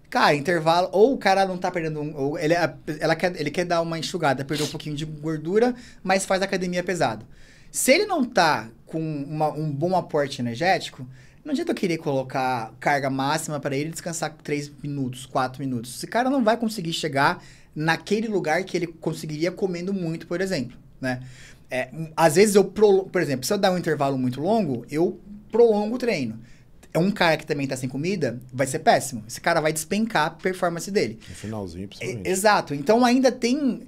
[SPEAKER 3] Cara, intervalo, ou o cara não tá perdendo, ou ele, ela quer, ele quer dar uma enxugada, perder um pouquinho de gordura, mas faz academia pesado. Se ele não tá com uma- um bom aporte energético, não adianta eu querer colocar carga máxima para ele descansar 3 minutos, 4 minutos. Esse cara não vai conseguir chegar naquele lugar que ele conseguiria comendo muito, por exemplo, né? É, às vezes eu, prolo- por exemplo, se eu dar um intervalo muito longo, eu prolongo o treino. É um cara que também tá sem comida, vai ser péssimo. Esse cara vai despencar a performance dele.
[SPEAKER 2] No finalzinho,
[SPEAKER 3] E-
[SPEAKER 2] principalmente.
[SPEAKER 3] Exato. Então ainda tem.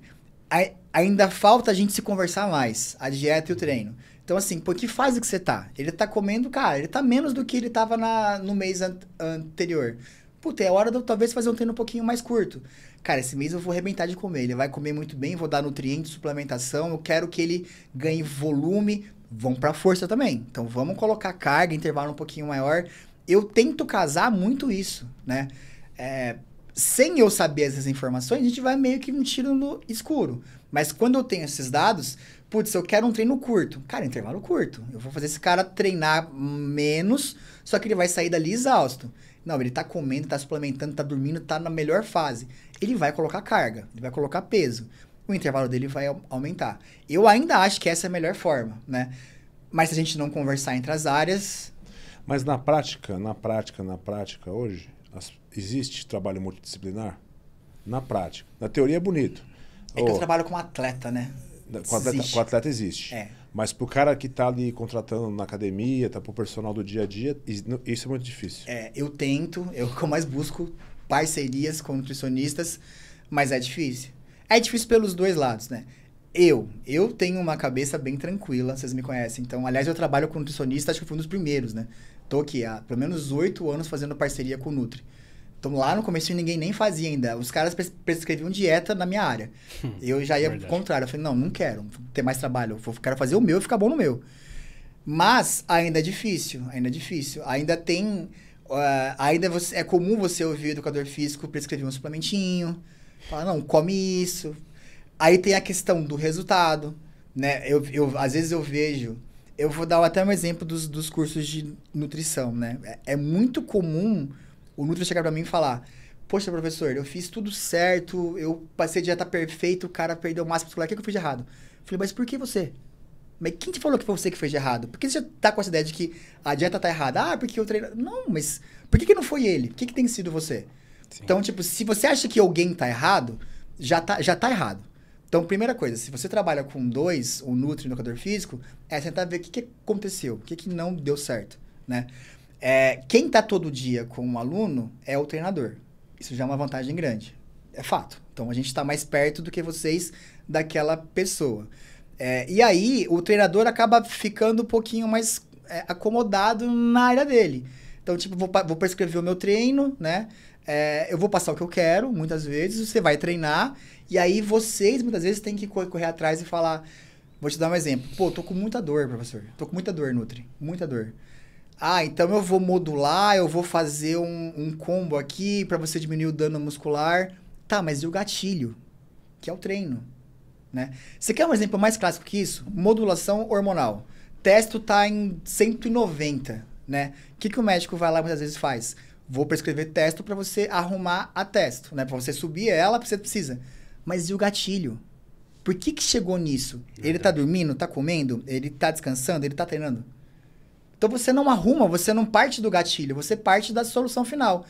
[SPEAKER 3] ai- Ainda falta a gente se conversar mais, a dieta e o treino. Então, assim, por que fase que você tá? Ele tá comendo, cara, ele tá menos do que ele tava na, no mês an- anterior. Puta, é hora de eu talvez fazer um treino um pouquinho mais curto. Cara, esse mês eu vou arrebentar de comer. Ele vai comer muito bem, vou dar nutrientes, suplementação. Eu quero que ele ganhe volume. Vamos pra força também. Então vamos colocar carga, intervalo um pouquinho maior. Eu tento casar muito isso, né? É, sem eu saber essas informações, a gente vai meio que um tiro no escuro. Mas quando eu tenho esses dados, putz, eu quero um treino curto. Cara, intervalo curto. Eu vou fazer esse cara treinar menos, só que ele vai sair dali exausto. Não, ele tá comendo, tá suplementando, tá dormindo, tá na melhor fase. Ele vai colocar carga, ele vai colocar peso. O intervalo dele vai au- aumentar. Eu ainda acho que essa é a melhor forma, né? Mas se a gente não conversar entre as áreas,
[SPEAKER 2] Mas na prática, na prática, na prática, hoje, as- existe trabalho multidisciplinar? Na prática. Na teoria é bonito.
[SPEAKER 3] é que eu
[SPEAKER 2] Ô,
[SPEAKER 3] trabalho com atleta, né?
[SPEAKER 2] com, atleta,
[SPEAKER 3] existe.
[SPEAKER 2] com atleta existe.
[SPEAKER 3] É.
[SPEAKER 2] Mas pro cara que tá ali contratando na academia, tá pro personal do dia a dia, isso é muito difícil.
[SPEAKER 3] É, eu tento, [LAUGHS] eu mais busco parcerias com nutricionistas, mas é difícil. É difícil pelos dois lados, né? Eu, eu tenho uma cabeça bem tranquila, vocês me conhecem. Então, aliás, eu trabalho com nutricionista, acho que fui um dos primeiros, né? Tô aqui há pelo menos oito anos fazendo parceria com o Nutri. Então, lá no começo ninguém nem fazia ainda. Os caras pres- prescreviam dieta na minha área. Eu já ia
[SPEAKER 1] Verdade.
[SPEAKER 3] pro contrário. Eu falei, não, não quero ter mais trabalho. Eu quero fazer o meu e ficar bom no meu. Mas ainda é difícil, ainda é difícil. Ainda tem. ah, ainda você- é comum você ouvir o educador físico prescrever um suplementinho. Falar, não, come isso. Aí tem a questão do resultado. Né? Eu, eu, às vezes eu vejo. Eu vou dar até um exemplo dos, dos cursos de nutrição, né? É, é muito comum o Nutri chegar pra mim e falar: Poxa, professor, eu fiz tudo certo, eu passei a dieta perfeita, o cara perdeu massa muscular, o que que eu fiz de errado? Eu falei, mas por que você? Mas quem te falou que foi você que fez de errado? Por que você já tá com essa ideia de que a dieta tá errada? Ah, porque eu treino. Não, mas por que, que não foi ele? Por que, que tem sido você?
[SPEAKER 1] Sim.
[SPEAKER 3] Então, tipo, se você acha que alguém tá errado, já tá, já tá errado. Então, primeira coisa, se você trabalha com dois, um Nutri e um educador físico, é tentar ver o que, que aconteceu, o que, que não deu certo, né? É, quem tá todo dia com um aluno é o treinador. Isso já é uma vantagem grande. É fato. Então, a gente tá mais perto do que vocês daquela pessoa. É, e aí, o treinador acaba ficando um pouquinho mais é, acomodado na área dele. Então, tipo, vou, vou prescrever o meu treino, né? É, eu vou passar o que eu quero, muitas vezes, você vai treinar, e aí vocês, muitas vezes, têm que co- correr atrás e falar... Vou te dar um exemplo. Pô, tô com muita dor, professor. Tô com muita dor, Nutri. Muita dor. Ah, então eu vou modular, eu vou fazer um, um combo aqui para você diminuir o dano muscular. Tá, mas e o gatilho? Que é o treino, né? Você quer um exemplo mais clássico que isso? Modulação hormonal. Testo tá em 190, né? O que, que o médico vai lá muitas vezes faz? Vou prescrever testo para você arrumar a testo, né? Para você subir ela, você precisa. Mas e o gatilho? Por que que chegou nisso? Ele tá dormindo, tá comendo, ele tá descansando, ele tá treinando? Então você não arruma, você não parte do gatilho, você parte da solução final.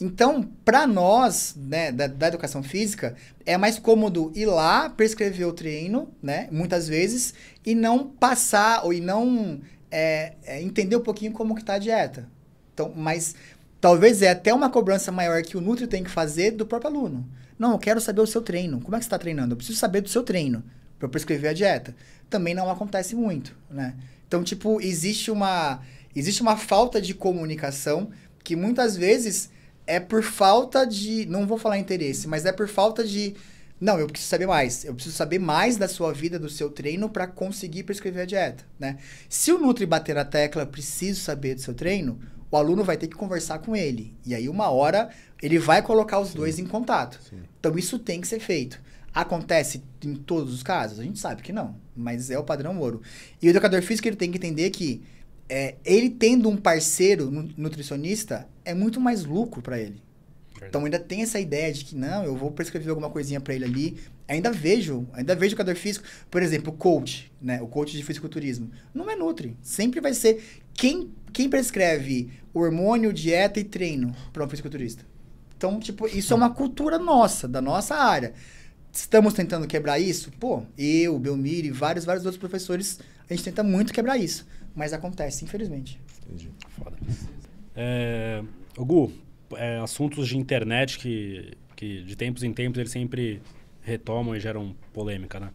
[SPEAKER 3] Então, para nós, né, da, da educação física, é mais cômodo ir lá, prescrever o treino, né, muitas vezes, e não passar, ou e não é, é, entender um pouquinho como que tá a dieta. Então, mas talvez é até uma cobrança maior que o Nutri tem que fazer do próprio aluno. Não, eu quero saber o seu treino. Como é que você está treinando? Eu preciso saber do seu treino para prescrever a dieta. Também não acontece muito, né? Então, tipo, existe uma, existe uma falta de comunicação que muitas vezes é por falta de. Não vou falar interesse, mas é por falta de. Não, eu preciso saber mais. Eu preciso saber mais da sua vida, do seu treino, para conseguir prescrever a dieta, né? Se o Nutri bater na tecla, preciso saber do seu treino, o aluno vai ter que conversar com ele. E aí, uma hora, ele vai colocar os dois em contato.
[SPEAKER 2] Sim.
[SPEAKER 3] Então, isso tem que ser feito. Acontece em todos os casos? A gente sabe que não, mas é o padrão ouro. E o educador físico ele tem que entender que é, ele tendo um parceiro nu- nutricionista é muito mais lucro para ele. Então ainda tem essa ideia de que não, eu vou prescrever alguma coisinha para ele ali. Ainda vejo, ainda vejo o educador físico, por exemplo, o coach, né? O coach de fisiculturismo. Não é nutri, sempre vai ser quem quem prescreve hormônio, dieta e treino para um fisiculturista. Então, tipo, isso é uma cultura nossa, da nossa área. Estamos tentando quebrar isso? Pô, eu, Belmir e vários, vários outros professores, a gente tenta muito quebrar isso. Mas acontece, infelizmente.
[SPEAKER 2] Entendi.
[SPEAKER 1] Foda. É, Gu, é, assuntos de internet que, que de tempos em tempos eles sempre retomam e geram polêmica, né?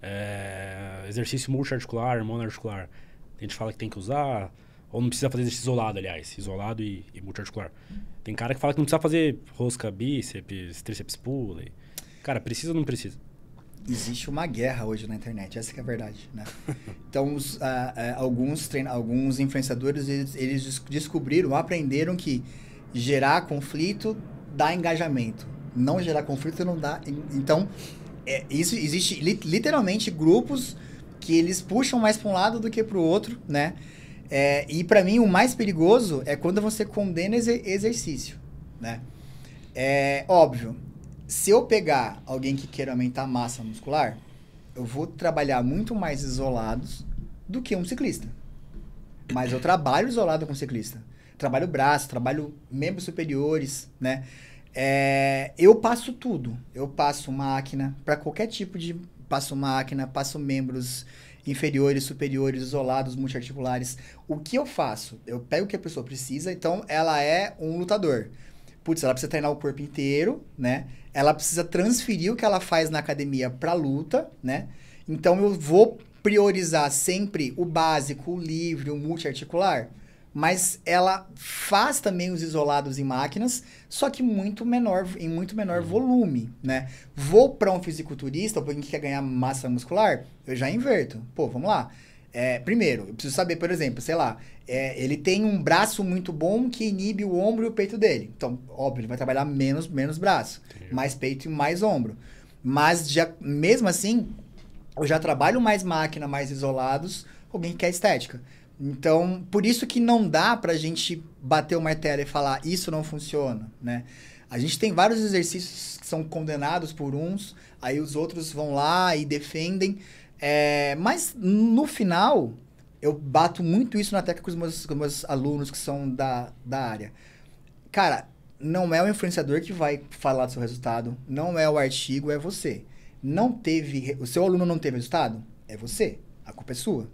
[SPEAKER 1] É, exercício multiarticular, monoarticular. A gente fala que tem que usar, ou não precisa fazer exercício isolado, aliás, isolado e, e multiarticular. Tem cara que fala que não precisa fazer rosca bíceps, tríceps pulley. Cara, precisa ou não precisa?
[SPEAKER 3] Existe uma guerra hoje na internet, essa que é a verdade, né? [LAUGHS] Então, os, ah, ah, alguns, treina- alguns influenciadores, eles, eles des- descobriram, aprenderam que gerar conflito dá engajamento. Não gerar conflito não dá... en- Então, é, isso existe li- literalmente grupos que eles puxam mais para um lado do que para o outro, né? É, e para mim, o mais perigoso é quando você condena exer- exercício, né? É óbvio, se eu pegar alguém que queira aumentar a massa muscular, eu vou trabalhar muito mais isolados do que um ciclista. Mas eu trabalho isolado com ciclista. Trabalho braço, trabalho membros superiores, né? É, eu passo tudo. Eu passo máquina para qualquer tipo de. Passo máquina, passo membros inferiores, superiores, isolados, multiarticulares. O que eu faço? Eu pego o que a pessoa precisa, então ela é um lutador. Putz, ela precisa treinar o corpo inteiro, né? Ela precisa transferir o que ela faz na academia pra luta, né? Então eu vou priorizar sempre o básico, o livre, o multiarticular mas ela faz também os isolados em máquinas, só que muito menor, em muito menor volume, né? Vou para um fisiculturista, ou para quem quer ganhar massa muscular, eu já inverto. Pô, vamos lá. É, primeiro, eu preciso saber, por exemplo, sei lá, é, ele tem um braço muito bom que inibe o ombro e o peito dele. Então, óbvio, ele vai trabalhar menos, menos braço, Entendi. mais peito e mais ombro. Mas, já, mesmo assim, eu já trabalho mais máquina, mais isolados, alguém que quer estética. Então, por isso que não dá pra gente bater o martelo e falar isso não funciona, né? A gente tem vários exercícios que são condenados por uns, aí os outros vão lá e defendem. É, mas no final, eu bato muito isso na tecla com os meus, com meus alunos que são da, da área. Cara, não é o influenciador que vai falar do seu resultado, não é o artigo, é você. Não teve, o seu aluno não teve resultado? É você. A culpa é sua,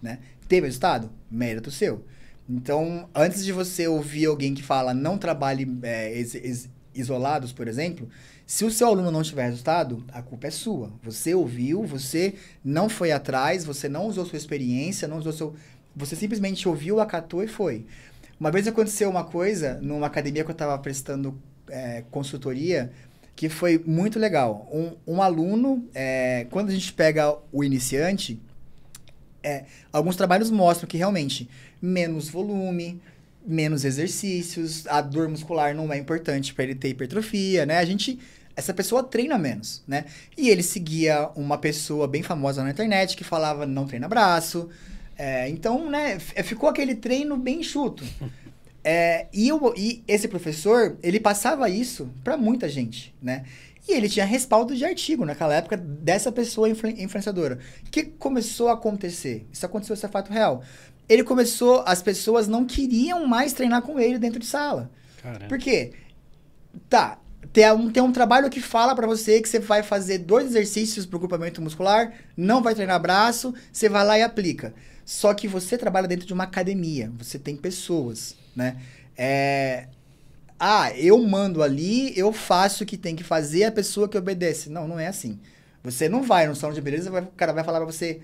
[SPEAKER 3] né? Teve resultado? Mérito seu. Então, antes de você ouvir alguém que fala não trabalhe é, is, is, isolados, por exemplo, se o seu aluno não tiver resultado, a culpa é sua. Você ouviu, você não foi atrás, você não usou sua experiência, não usou seu. Você simplesmente ouviu, acatou e foi. Uma vez aconteceu uma coisa numa academia que eu estava prestando é, consultoria que foi muito legal. Um, um aluno, é, quando a gente pega o iniciante, é, alguns trabalhos mostram que realmente menos volume, menos exercícios, a dor muscular não é importante para ele ter hipertrofia, né? A gente essa pessoa treina menos, né? E ele seguia uma pessoa bem famosa na internet que falava não treina braço. É, então, né, ficou aquele treino bem enxuto. [LAUGHS] É, e, eu, e esse professor, ele passava isso para muita gente, né? E ele tinha respaldo de artigo naquela época dessa pessoa influ influenciadora. O que começou a acontecer? Isso aconteceu, isso é fato real. Ele começou, as pessoas não queriam mais treinar com ele dentro de sala. Caramba. Por quê? Tá, tem um, tem um trabalho que fala para você que você vai fazer dois exercícios para o grupamento muscular, não vai treinar braço, você vai lá e aplica. Só que você trabalha dentro de uma academia, você tem pessoas, né? É, ah, eu mando ali, eu faço o que tem que fazer, a pessoa que obedece. Não, não é assim. Você não vai no salão de beleza, o cara vai falar pra você.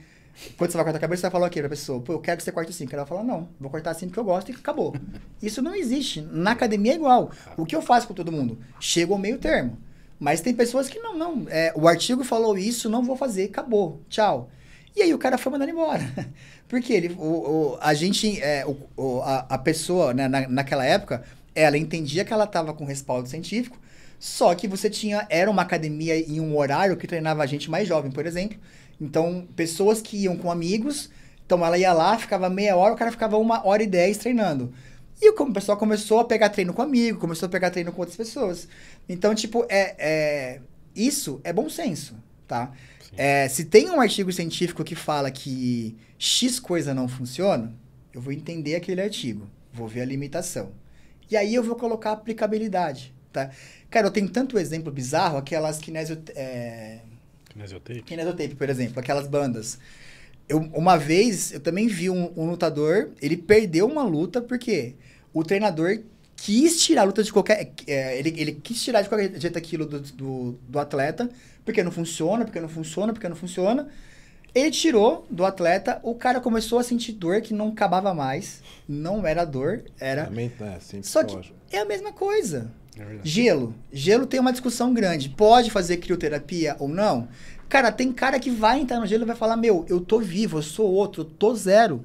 [SPEAKER 3] Quando você vai cortar a cabeça, você vai falar o quê pra pessoa? Pô, eu quero que você corte assim. Cara vai falar, não, vou cortar assim porque eu gosto e acabou. Isso não existe. Na academia é igual. O que eu faço com todo mundo? Chego ao meio termo. Mas tem pessoas que não, não. É, o artigo falou isso, não vou fazer, acabou. Tchau. E aí o cara foi mandando embora. [LAUGHS] Porque ele, o, o a gente, é, o, a, a pessoa, né, na, naquela época, ela entendia que ela estava com respaldo científico, só que você tinha. Era uma academia em um horário que treinava a gente mais jovem, por exemplo. Então, pessoas que iam com amigos, então ela ia lá, ficava meia hora, o cara ficava uma hora e dez treinando. E o pessoal começou a pegar treino com amigo, começou a pegar treino com outras pessoas. Então, tipo, é, é isso é bom senso, tá? É, se tem um artigo científico que fala que X coisa não funciona, eu vou entender aquele artigo, vou ver a limitação. E aí eu vou colocar aplicabilidade, tá? Cara, eu tenho tanto exemplo bizarro, aquelas kinesio... É...
[SPEAKER 1] Kinesiotape?
[SPEAKER 3] Kinesiotape, por exemplo, aquelas bandas. Eu, uma vez, eu também vi um, um lutador, ele perdeu uma luta porque o treinador quis tirar a luta de qualquer... É, ele, ele quis tirar de qualquer jeito aquilo do, do, do atleta, porque não funciona, porque não funciona, porque não funciona. Ele tirou do atleta, o cara começou a sentir dor que não acabava mais. Não era dor, era.
[SPEAKER 2] Também é, sim,
[SPEAKER 3] Só que é a mesma coisa. É Gelo. Gelo tem uma discussão grande. Pode fazer crioterapia ou não? Cara, tem cara que vai entrar no gelo e vai falar: Meu, eu tô vivo, eu sou outro, eu tô zero.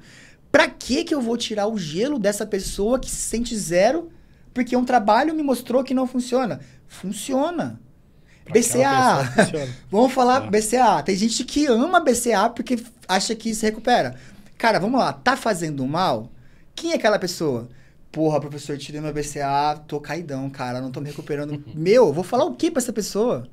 [SPEAKER 3] Pra que que eu vou tirar o gelo dessa pessoa que se sente zero? Porque um trabalho me mostrou que não funciona. Funciona. BCA. [LAUGHS] vamos falar é. BCA. Tem gente que ama BCA porque acha que se recupera. Cara, vamos lá. Tá fazendo mal? Quem é aquela pessoa? Porra, professor, tirei meu BCA, tô caidão, cara, não tô me recuperando. meu, vou falar o que pra essa pessoa?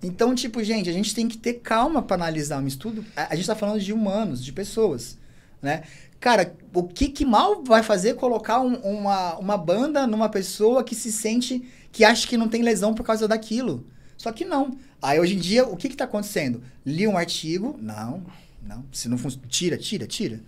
[SPEAKER 3] Então, tipo, gente, a gente tem que ter calma para analisar um estudo. A, a, gente tá falando de humanos, de pessoas, né? Cara, o que que mal vai fazer colocar um, uma, uma banda numa pessoa que se sente, que acha que não tem lesão por causa daquilo? Só que não. Aí hoje em dia, o que está acontecendo? Li um artigo, não, não, se não funciona, tira, tira, tira.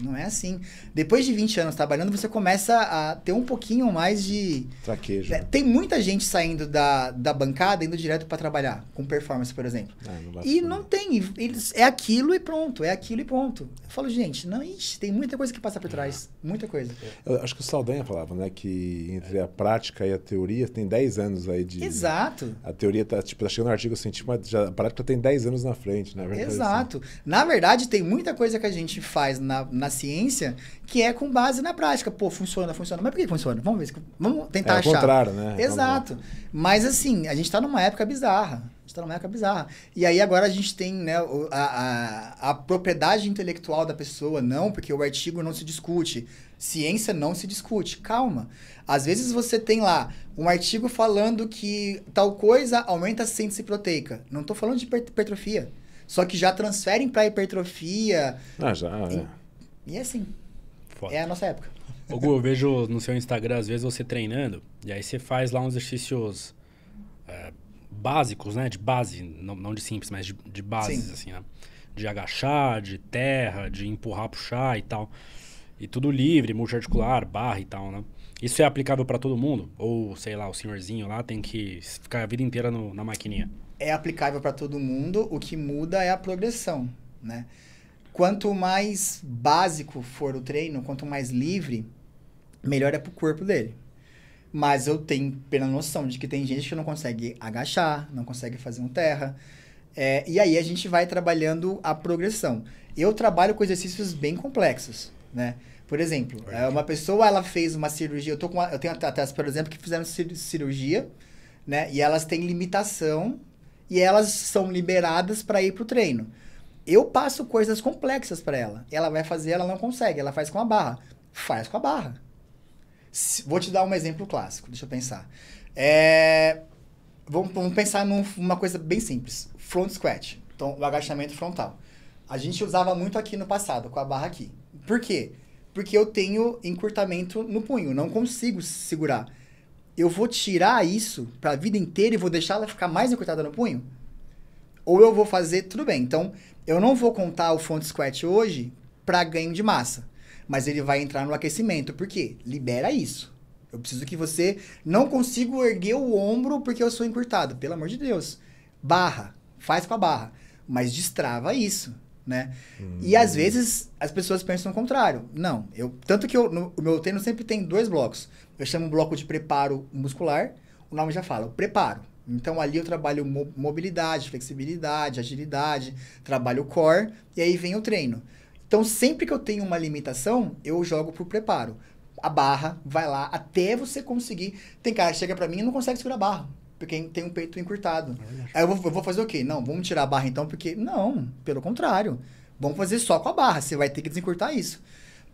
[SPEAKER 3] Não é assim. Depois de 20 anos trabalhando, você começa a ter um pouquinho mais de.
[SPEAKER 2] Traquejo.
[SPEAKER 3] né? Tem muita gente saindo da, da bancada indo direto para trabalhar, com performance, por exemplo.
[SPEAKER 2] Ah, não
[SPEAKER 3] E não tem. Eles, é aquilo e pronto. É aquilo e ponto. Eu falo, gente, não, ixi, tem muita coisa que passa por trás. Muita coisa.
[SPEAKER 2] Eu acho que o Saldanha falava, né? Que entre a prática e a teoria tem 10 anos aí de.
[SPEAKER 3] Exato.
[SPEAKER 2] A teoria tá, tipo, tá chegando no artigo assim, tipo, mas já, a prática tem 10 anos na frente, né? Verdade,
[SPEAKER 3] Exato. Na verdade, tem muita coisa que a gente faz na, na ciência que é com base na prática. Pô, funciona, funciona. Mas por que funciona? Vamos ver. Vamos tentar
[SPEAKER 2] É
[SPEAKER 3] achar.
[SPEAKER 2] contrário, né?
[SPEAKER 3] Exato. Mas assim, a gente tá numa época bizarra. A gente tá numa época bizarra. E aí agora a gente tem né, a, a, a propriedade intelectual da pessoa, não, porque o artigo não se discute. Ciência não se discute. Calma. Às vezes você tem lá um artigo falando que tal coisa aumenta a síntese proteica. Não tô falando de hiper- hipertrofia. Só que já transferem para hipertrofia.
[SPEAKER 2] Ah, já, é.
[SPEAKER 3] E é assim.
[SPEAKER 1] Foda.
[SPEAKER 3] É a nossa época. [LAUGHS]
[SPEAKER 1] Ô, Gu, eu vejo no seu Instagram, às vezes, você treinando, e aí você faz lá uns exercícios é, básicos, né? De base, não, não de simples, mas de, de bases,
[SPEAKER 3] Sim.
[SPEAKER 1] assim, né? De agachar, de terra, de empurrar, puxar e tal. E tudo livre, multiarticular, barra e tal, né? Isso é aplicável pra todo mundo? Ou, sei lá, o senhorzinho lá tem que ficar a vida inteira no- na maquininha?
[SPEAKER 3] é aplicável para todo mundo, o que muda é a progressão, né? Quanto mais básico for o treino, quanto mais livre, melhor é pro corpo dele. Mas eu tenho plena noção de que tem gente que não consegue agachar, não consegue fazer um terra. É, e aí a gente vai trabalhando a progressão. Eu trabalho com exercícios bem complexos, né? Por exemplo, é, uma pessoa ela fez uma cirurgia, eu, tô com uma- eu tenho atletas, por exemplo, que fizeram cir- cirurgia, né? E elas têm limitação e elas são liberadas para ir pro treino. Eu passo coisas complexas para ela. Ela vai fazer, ela não consegue, ela faz com a barra. Faz com a barra. Vou te dar um exemplo clássico, deixa eu pensar. É, Vamos, vamos pensar num- numa coisa bem simples. Front squat. Então, o agachamento frontal. A gente usava muito aqui no passado, com a barra aqui. Por quê? Porque eu tenho encurtamento no punho, não consigo segurar. Eu vou tirar isso para a vida inteira e vou deixar ela ficar mais encurtada no punho? Ou eu vou fazer, tudo bem. Então, eu não vou contar o front squat hoje para ganho de massa. Mas ele vai entrar no aquecimento. Por quê? Libera isso. Eu preciso que você não consigo erguer o ombro porque eu sou encurtado. Pelo amor de Deus. Barra. Faz com a barra. Mas destrava isso, né? E às vezes as pessoas pensam o contrário. Não. Eu, tanto que eu, no, o meu treino sempre tem dois blocos. Eu chamo um bloco de preparo muscular. O nome já fala, o preparo. Então ali eu trabalho mo- mobilidade, flexibilidade, agilidade, trabalho core e aí vem o treino. Então sempre que eu tenho uma limitação, eu jogo pro preparo. A barra vai lá até você conseguir. Tem cara que chega pra mim e não consegue segurar a barra, porque tem um peito encurtado. Aí eu vou, eu vou fazer o quê? Não, vamos tirar a barra então, porque. Não, pelo contrário. Vamos fazer só com a barra. Você vai ter que desencurtar isso.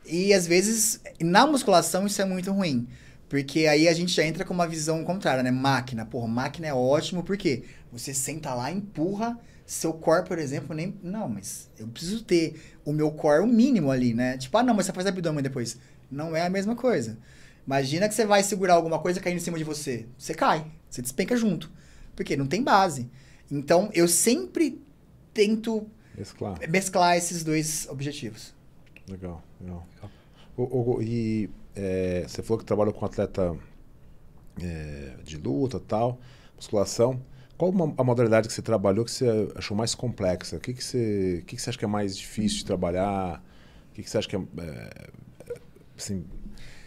[SPEAKER 3] E às vezes, na musculação, isso é muito ruim. Porque aí a gente já entra com uma visão contrária, né? Máquina. Porra, máquina é ótimo, porque você senta lá, empurra seu core, por exemplo, nem. Não, mas eu preciso ter o meu core o mínimo ali, né? Tipo, ah, não, mas você faz abdômen depois. Não é a mesma coisa. Imagina que você vai segurar alguma coisa caindo em cima de você. Você cai, você despenca junto. Porque não tem base. Então, eu sempre tento
[SPEAKER 2] Mesclar.
[SPEAKER 3] mesclar esses dois objetivos.
[SPEAKER 2] Legal, legal. O, o- e é, você falou que trabalha com atleta é, de luta tal, musculação. Qual a modalidade que você trabalhou que você achou mais complexa? O que, que, você, que, que você acha que é mais difícil de trabalhar? O que, que você acha que é, é, assim,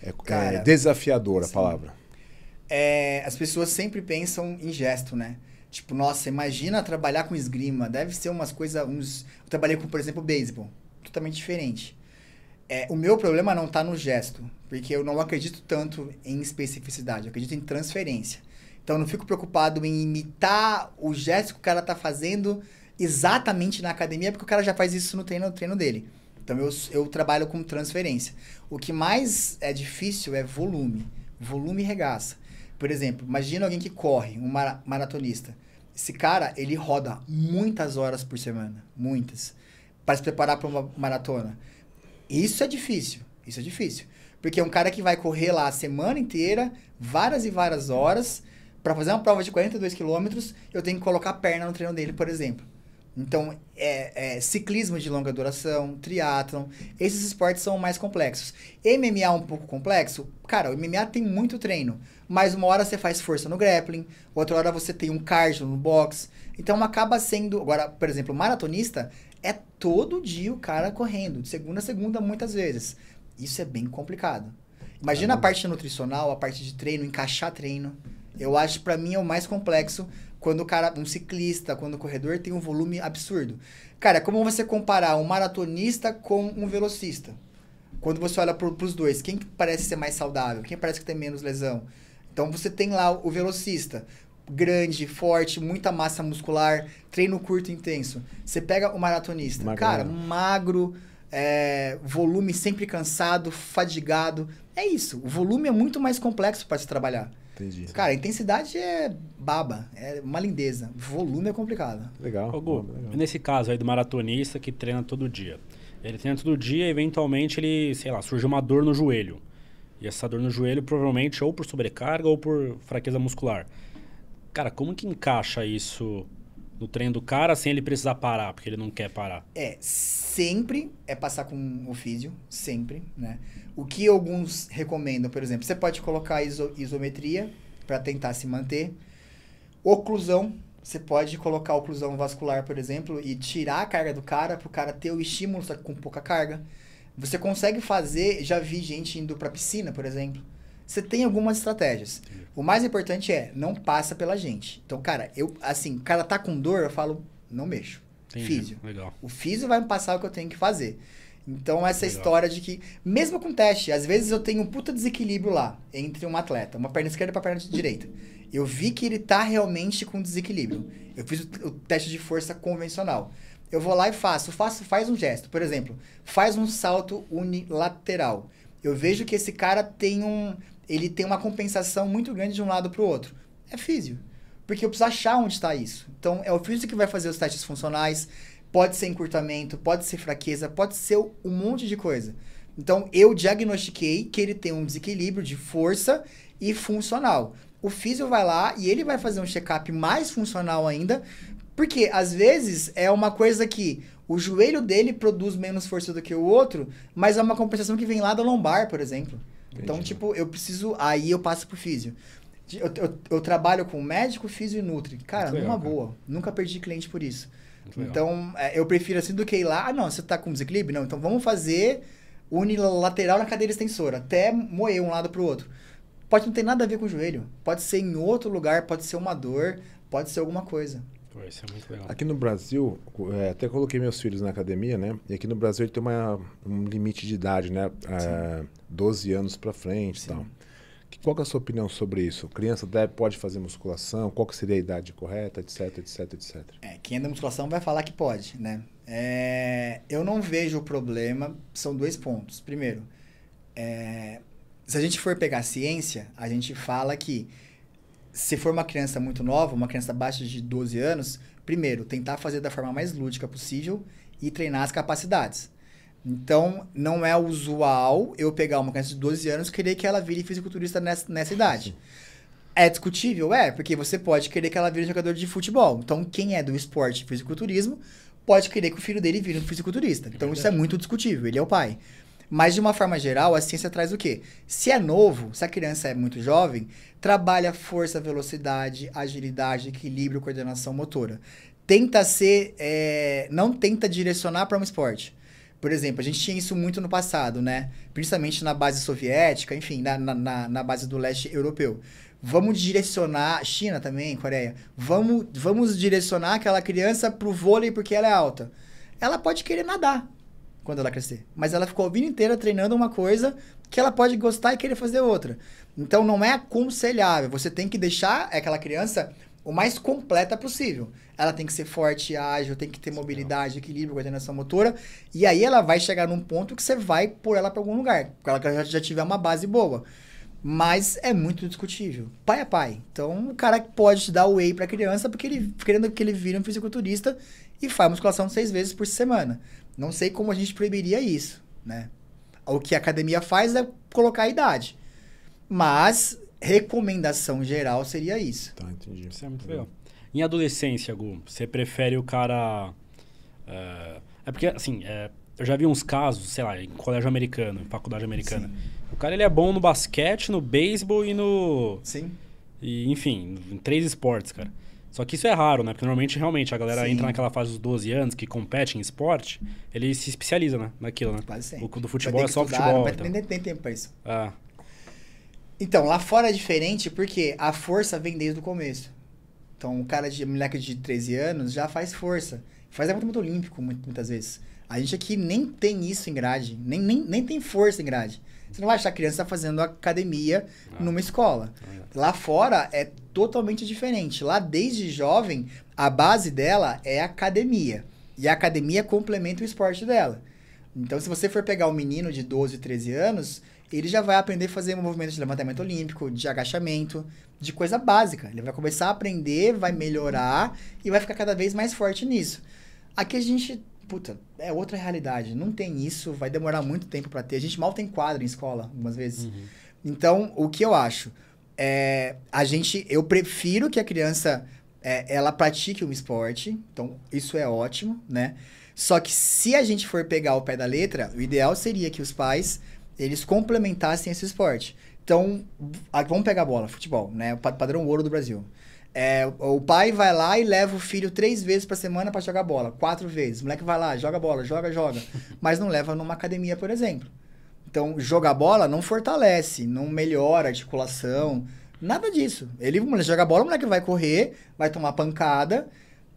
[SPEAKER 2] é- é
[SPEAKER 3] Cara,
[SPEAKER 2] desafiadora a
[SPEAKER 3] sim.
[SPEAKER 2] palavra?
[SPEAKER 3] É, as pessoas sempre pensam em gesto, né? Tipo, nossa, imagina trabalhar com esgrima. Deve ser umas coisas. Uns... Eu trabalhei com, por exemplo, beisebol. Totalmente diferente. É, o meu problema não tá no gesto, porque eu não acredito tanto em especificidade, eu acredito em transferência. Então eu não fico preocupado em imitar o gesto que o cara tá fazendo exatamente na academia, porque o cara já faz isso no treino, no treino dele. Então eu, eu trabalho com transferência. O que mais é difícil é volume. Volume regaça. Por exemplo, imagina alguém que corre, um mara- maratonista. Esse cara, ele roda muitas horas por semana, muitas, para se preparar para uma maratona. Isso é difícil, isso é difícil. Porque é um cara que vai correr lá a semana inteira, várias e várias horas, para fazer uma prova de 42 quilômetros, eu tenho que colocar a perna no treino dele, por exemplo. Então, é, é, ciclismo de longa duração, triatlon, esses esportes são mais complexos. MMA um pouco complexo? Cara, o MMA tem muito treino, mas uma hora você faz força no grappling, outra hora você tem um cardio no box. Então acaba sendo. Agora, por exemplo, maratonista é todo dia o cara correndo, de segunda a segunda, muitas vezes. Isso é bem complicado. Imagina a parte nutricional, a parte de treino, encaixar treino. Eu acho para mim é o mais complexo quando o cara, um ciclista, quando o corredor tem um volume absurdo. Cara, é como você comparar um maratonista com um velocista? Quando você olha para os dois, quem parece ser mais saudável? Quem parece que tem menos lesão? Então você tem lá o velocista, grande, forte, muita massa muscular, treino curto intenso. Você pega o maratonista, Magro. cara, magro, é, volume sempre cansado, fadigado. É isso. O volume é muito mais complexo para se trabalhar. Entendi. Cara, a intensidade é baba, é uma lindeza. Volume é complicado.
[SPEAKER 1] Legal. Ô, Gu, legal. Nesse caso aí do maratonista que treina todo dia. Ele treina todo dia e eventualmente ele, sei lá, surge uma dor no joelho. E essa dor no joelho provavelmente ou por sobrecarga ou por fraqueza muscular. Cara, como que encaixa isso no treino do cara sem ele precisar parar, porque ele não quer parar?
[SPEAKER 3] É, sempre é passar com o físio, sempre, né? O que alguns recomendam, por exemplo, você pode colocar iso, isometria para tentar se manter. Oclusão, você pode colocar oclusão vascular, por exemplo, e tirar a carga do cara para o cara ter o estímulo só que com pouca carga. Você consegue fazer, já vi gente indo para piscina, por exemplo. Você tem algumas estratégias. O mais importante é, não passa pela gente. Então, cara, eu, assim, o cara tá com dor, eu falo, não mexo. Entendi. Físio. Legal. O físio vai me passar o que eu tenho que fazer. Então, essa Legal. história de que, mesmo com teste, às vezes eu tenho um puta desequilíbrio lá entre um atleta, uma perna esquerda uma perna direita. Eu vi que ele tá realmente com desequilíbrio. Eu fiz o, o teste de força convencional. Eu vou lá e faço, faço, faz um gesto. Por exemplo, faz um salto unilateral. Eu vejo que esse cara tem um, ele tem uma compensação muito grande de um lado para o outro. É físio. Porque eu preciso achar onde está isso. Então, é o físio que vai fazer os testes funcionais. Pode ser encurtamento, pode ser fraqueza, pode ser um monte de coisa. Então, eu diagnostiquei que ele tem um desequilíbrio de força e funcional. O físio vai lá e ele vai fazer um check-up mais funcional ainda, porque às vezes é uma coisa que o joelho dele produz menos força do que o outro, mas é uma compensação que vem lá da lombar, por exemplo. Então, tipo, eu preciso. Aí eu passo pro físio. Eu, eu, eu trabalho com médico, físio e nutri. Cara, Muito numa legal, boa. Cara. Nunca perdi cliente por isso. Muito então, é, eu prefiro assim do que ir lá. Ah, não, você tá com desequilíbrio? Não, então vamos fazer unilateral na cadeira extensora, até moer um lado pro outro. Pode não ter nada a ver com o joelho. Pode ser em outro lugar, pode ser uma dor, pode ser alguma coisa.
[SPEAKER 2] Pô, isso é muito legal. Aqui no Brasil, é, até coloquei meus filhos na academia, né? E aqui no Brasil ele tem uma, um limite de idade, né? É, 12 anos para frente e tal. Qual é a sua opinião sobre isso? Criança deve, pode fazer musculação? Qual que seria a idade correta, etc, etc, etc?
[SPEAKER 3] É, quem é da musculação vai falar que pode, né? É, eu não vejo o problema, são dois pontos. Primeiro, é, se a gente for pegar a ciência, a gente fala que se for uma criança muito nova, uma criança abaixo de 12 anos, primeiro, tentar fazer da forma mais lúdica possível e treinar as capacidades. Então, não é usual eu pegar uma criança de 12 anos e querer que ela vire fisiculturista nessa, nessa idade. É discutível? É, porque você pode querer que ela vire jogador de futebol. Então, quem é do esporte fisiculturismo pode querer que o filho dele vire um fisiculturista. Então, isso é muito discutível. Ele é o pai. Mas, de uma forma geral, a ciência traz o quê? Se é novo, se a criança é muito jovem, trabalha força, velocidade, agilidade, equilíbrio, coordenação motora. Tenta ser. É, não tenta direcionar para um esporte. Por exemplo, a gente tinha isso muito no passado, né? Principalmente na base soviética, enfim, na, na, na base do leste europeu. Vamos direcionar, China também, Coreia, vamos, vamos direcionar aquela criança pro vôlei porque ela é alta. Ela pode querer nadar, quando ela crescer. Mas ela ficou a vida inteira treinando uma coisa que ela pode gostar e querer fazer outra. Então não é aconselhável. Você tem que deixar aquela criança o mais completa possível. Ela tem que ser forte, ágil, tem que ter mobilidade, equilíbrio, coordenação motora. E aí ela vai chegar num ponto que você vai pôr ela para algum lugar. Porque ela já tiver uma base boa. Mas é muito discutível. Pai é pai. Então o cara pode dar o whey pra criança porque ele querendo que ele vire um fisiculturista e faz musculação seis vezes por semana. Não sei como a gente proibiria isso, né? O que a academia faz é colocar a idade. Mas recomendação geral seria isso.
[SPEAKER 1] Tá, entendi. Isso é muito legal. Em adolescência, Gu, você prefere o cara É, é porque, assim, é, eu já vi uns casos, sei lá, em colégio americano, em faculdade americana.
[SPEAKER 3] Sim.
[SPEAKER 1] O cara ele é bom no basquete, no beisebol e no.
[SPEAKER 3] Sim.
[SPEAKER 1] E, enfim, em três esportes, cara. Só que isso é raro, né? Porque normalmente, realmente, a galera
[SPEAKER 3] Sim.
[SPEAKER 1] entra naquela fase dos 12 anos que compete em esporte, ele se especializa, né? Naquilo, né?
[SPEAKER 3] Quase sempre.
[SPEAKER 1] O do futebol é só
[SPEAKER 3] estudar,
[SPEAKER 1] futebol.
[SPEAKER 3] Não
[SPEAKER 1] então.
[SPEAKER 3] nem ter tempo pra isso.
[SPEAKER 1] Ah,
[SPEAKER 3] Então, lá fora é diferente porque a força vem desde o começo. Então, o cara de moleque de 13 anos já faz força. Faz levantamento olímpico mu- muitas vezes. A gente aqui nem tem isso em grade, nem, nem, nem tem força em grade. Você não vai achar criança fazendo academia
[SPEAKER 1] Ah.
[SPEAKER 3] numa escola. Lá fora é totalmente diferente. Lá desde jovem, a base dela é academia. E a academia complementa o esporte dela. Então, se você for pegar um menino de 12, 13 anos, ele já vai aprender a fazer um movimento de levantamento olímpico, de agachamento, de coisa básica. Ele vai começar a aprender, vai melhorar e vai ficar cada vez mais forte nisso. Aqui a gente, puta, é outra realidade. Não tem isso, vai demorar muito tempo pra ter. A gente mal tem quadro em escola, algumas vezes. Então, o que eu acho? É, a gente, eu prefiro que a criança é, ela pratique um esporte, então isso é ótimo, né? Só que se a gente for pegar o pé da letra, o ideal seria que os pais eles complementassem esse esporte. Então, vamos pegar a bola, futebol, né? O pa- padrão ouro do Brasil. É, o pai vai lá e leva o filho três vezes por semana para jogar bola, quatro vezes. O moleque vai lá, joga bola, joga, joga, [LAUGHS] mas não leva numa academia, por exemplo. Então, jogar bola não fortalece, não melhora a articulação, nada disso. Ele o moleque joga bola, o moleque vai correr, vai tomar pancada,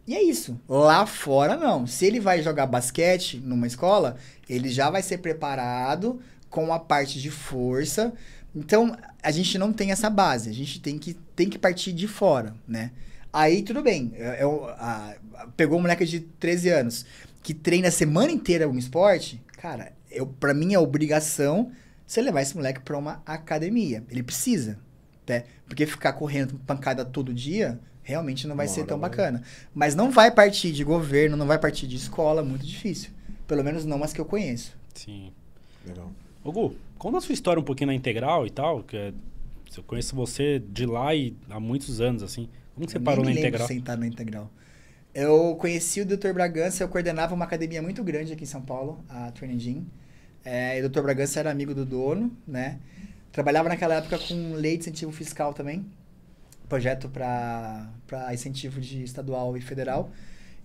[SPEAKER 3] e é isso. Lá fora, não. Se ele vai jogar basquete numa escola, ele já vai ser preparado com a parte de força. Então, a gente não tem essa base. A gente tem que, tem que partir de fora, né? Aí, tudo bem. É- é o- a- pegou um moleque de 13 anos que treina a semana inteira um esporte, cara, eu, pra mim é obrigação você levar esse moleque pra uma academia. Ele precisa, né? Porque ficar correndo pancada todo dia realmente não vai
[SPEAKER 2] Uma
[SPEAKER 3] ser tão bacana. Mas não vai partir de governo, não vai partir de escola, muito difícil. Pelo menos não as que eu conheço.
[SPEAKER 1] sim.
[SPEAKER 2] Legal.
[SPEAKER 1] Ô Gu, conta a sua história um pouquinho na Integral e tal, que é- eu conheço você de lá e há muitos anos, assim. Como que você
[SPEAKER 3] Eu
[SPEAKER 1] parou na Integral?
[SPEAKER 3] de sentar na Integral. Eu conheci o Dr. Bragança, eu coordenava uma academia muito grande aqui em São Paulo, a Training Gym. É, e o Dr. Bragança era amigo do dono, né? Trabalhava naquela época com lei de incentivo fiscal também. Projeto para incentivo de estadual e federal.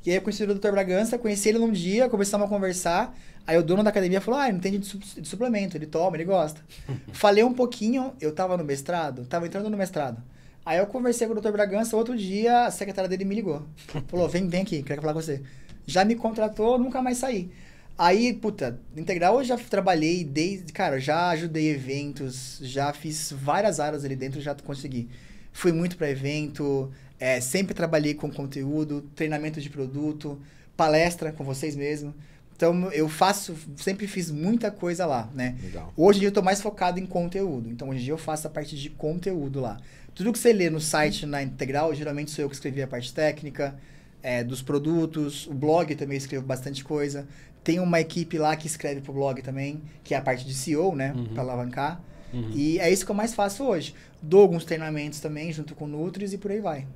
[SPEAKER 3] E aí eu conheci o Dr. Bragança, conheci ele num dia, começamos a conversar. Aí o dono da academia falou: Ah, ele entende de, su- de suplemento, ele toma, ele gosta. [LAUGHS] Falei um pouquinho, eu tava no mestrado, tava entrando no mestrado. Aí eu conversei com o Dr. Bragança, outro dia a secretária dele me ligou. [LAUGHS] Falou: vem, vem aqui, quero falar com você. Já me contratou, nunca mais saí. Aí, puta, integral eu já trabalhei desde. Cara, já ajudei eventos, já fiz várias áreas ali dentro, já consegui. Fui muito para evento, é, sempre trabalhei com conteúdo, treinamento de produto, palestra com vocês mesmo. Então eu faço, sempre fiz muita coisa lá, né?
[SPEAKER 2] Legal.
[SPEAKER 3] Hoje em dia eu tô mais focado em conteúdo. Então hoje em dia eu faço a parte de conteúdo lá. Tudo que você lê no site na integral, geralmente sou eu que escrevi a parte técnica, é, dos produtos, o blog também escrevo bastante coisa. Tem uma equipe lá que escreve pro blog também, que é a parte de SEO, né?
[SPEAKER 1] Uhum.
[SPEAKER 3] Pra alavancar.
[SPEAKER 1] Uhum.
[SPEAKER 3] E é isso que eu mais faço hoje. Dou alguns treinamentos também, junto com Nutris e por aí vai.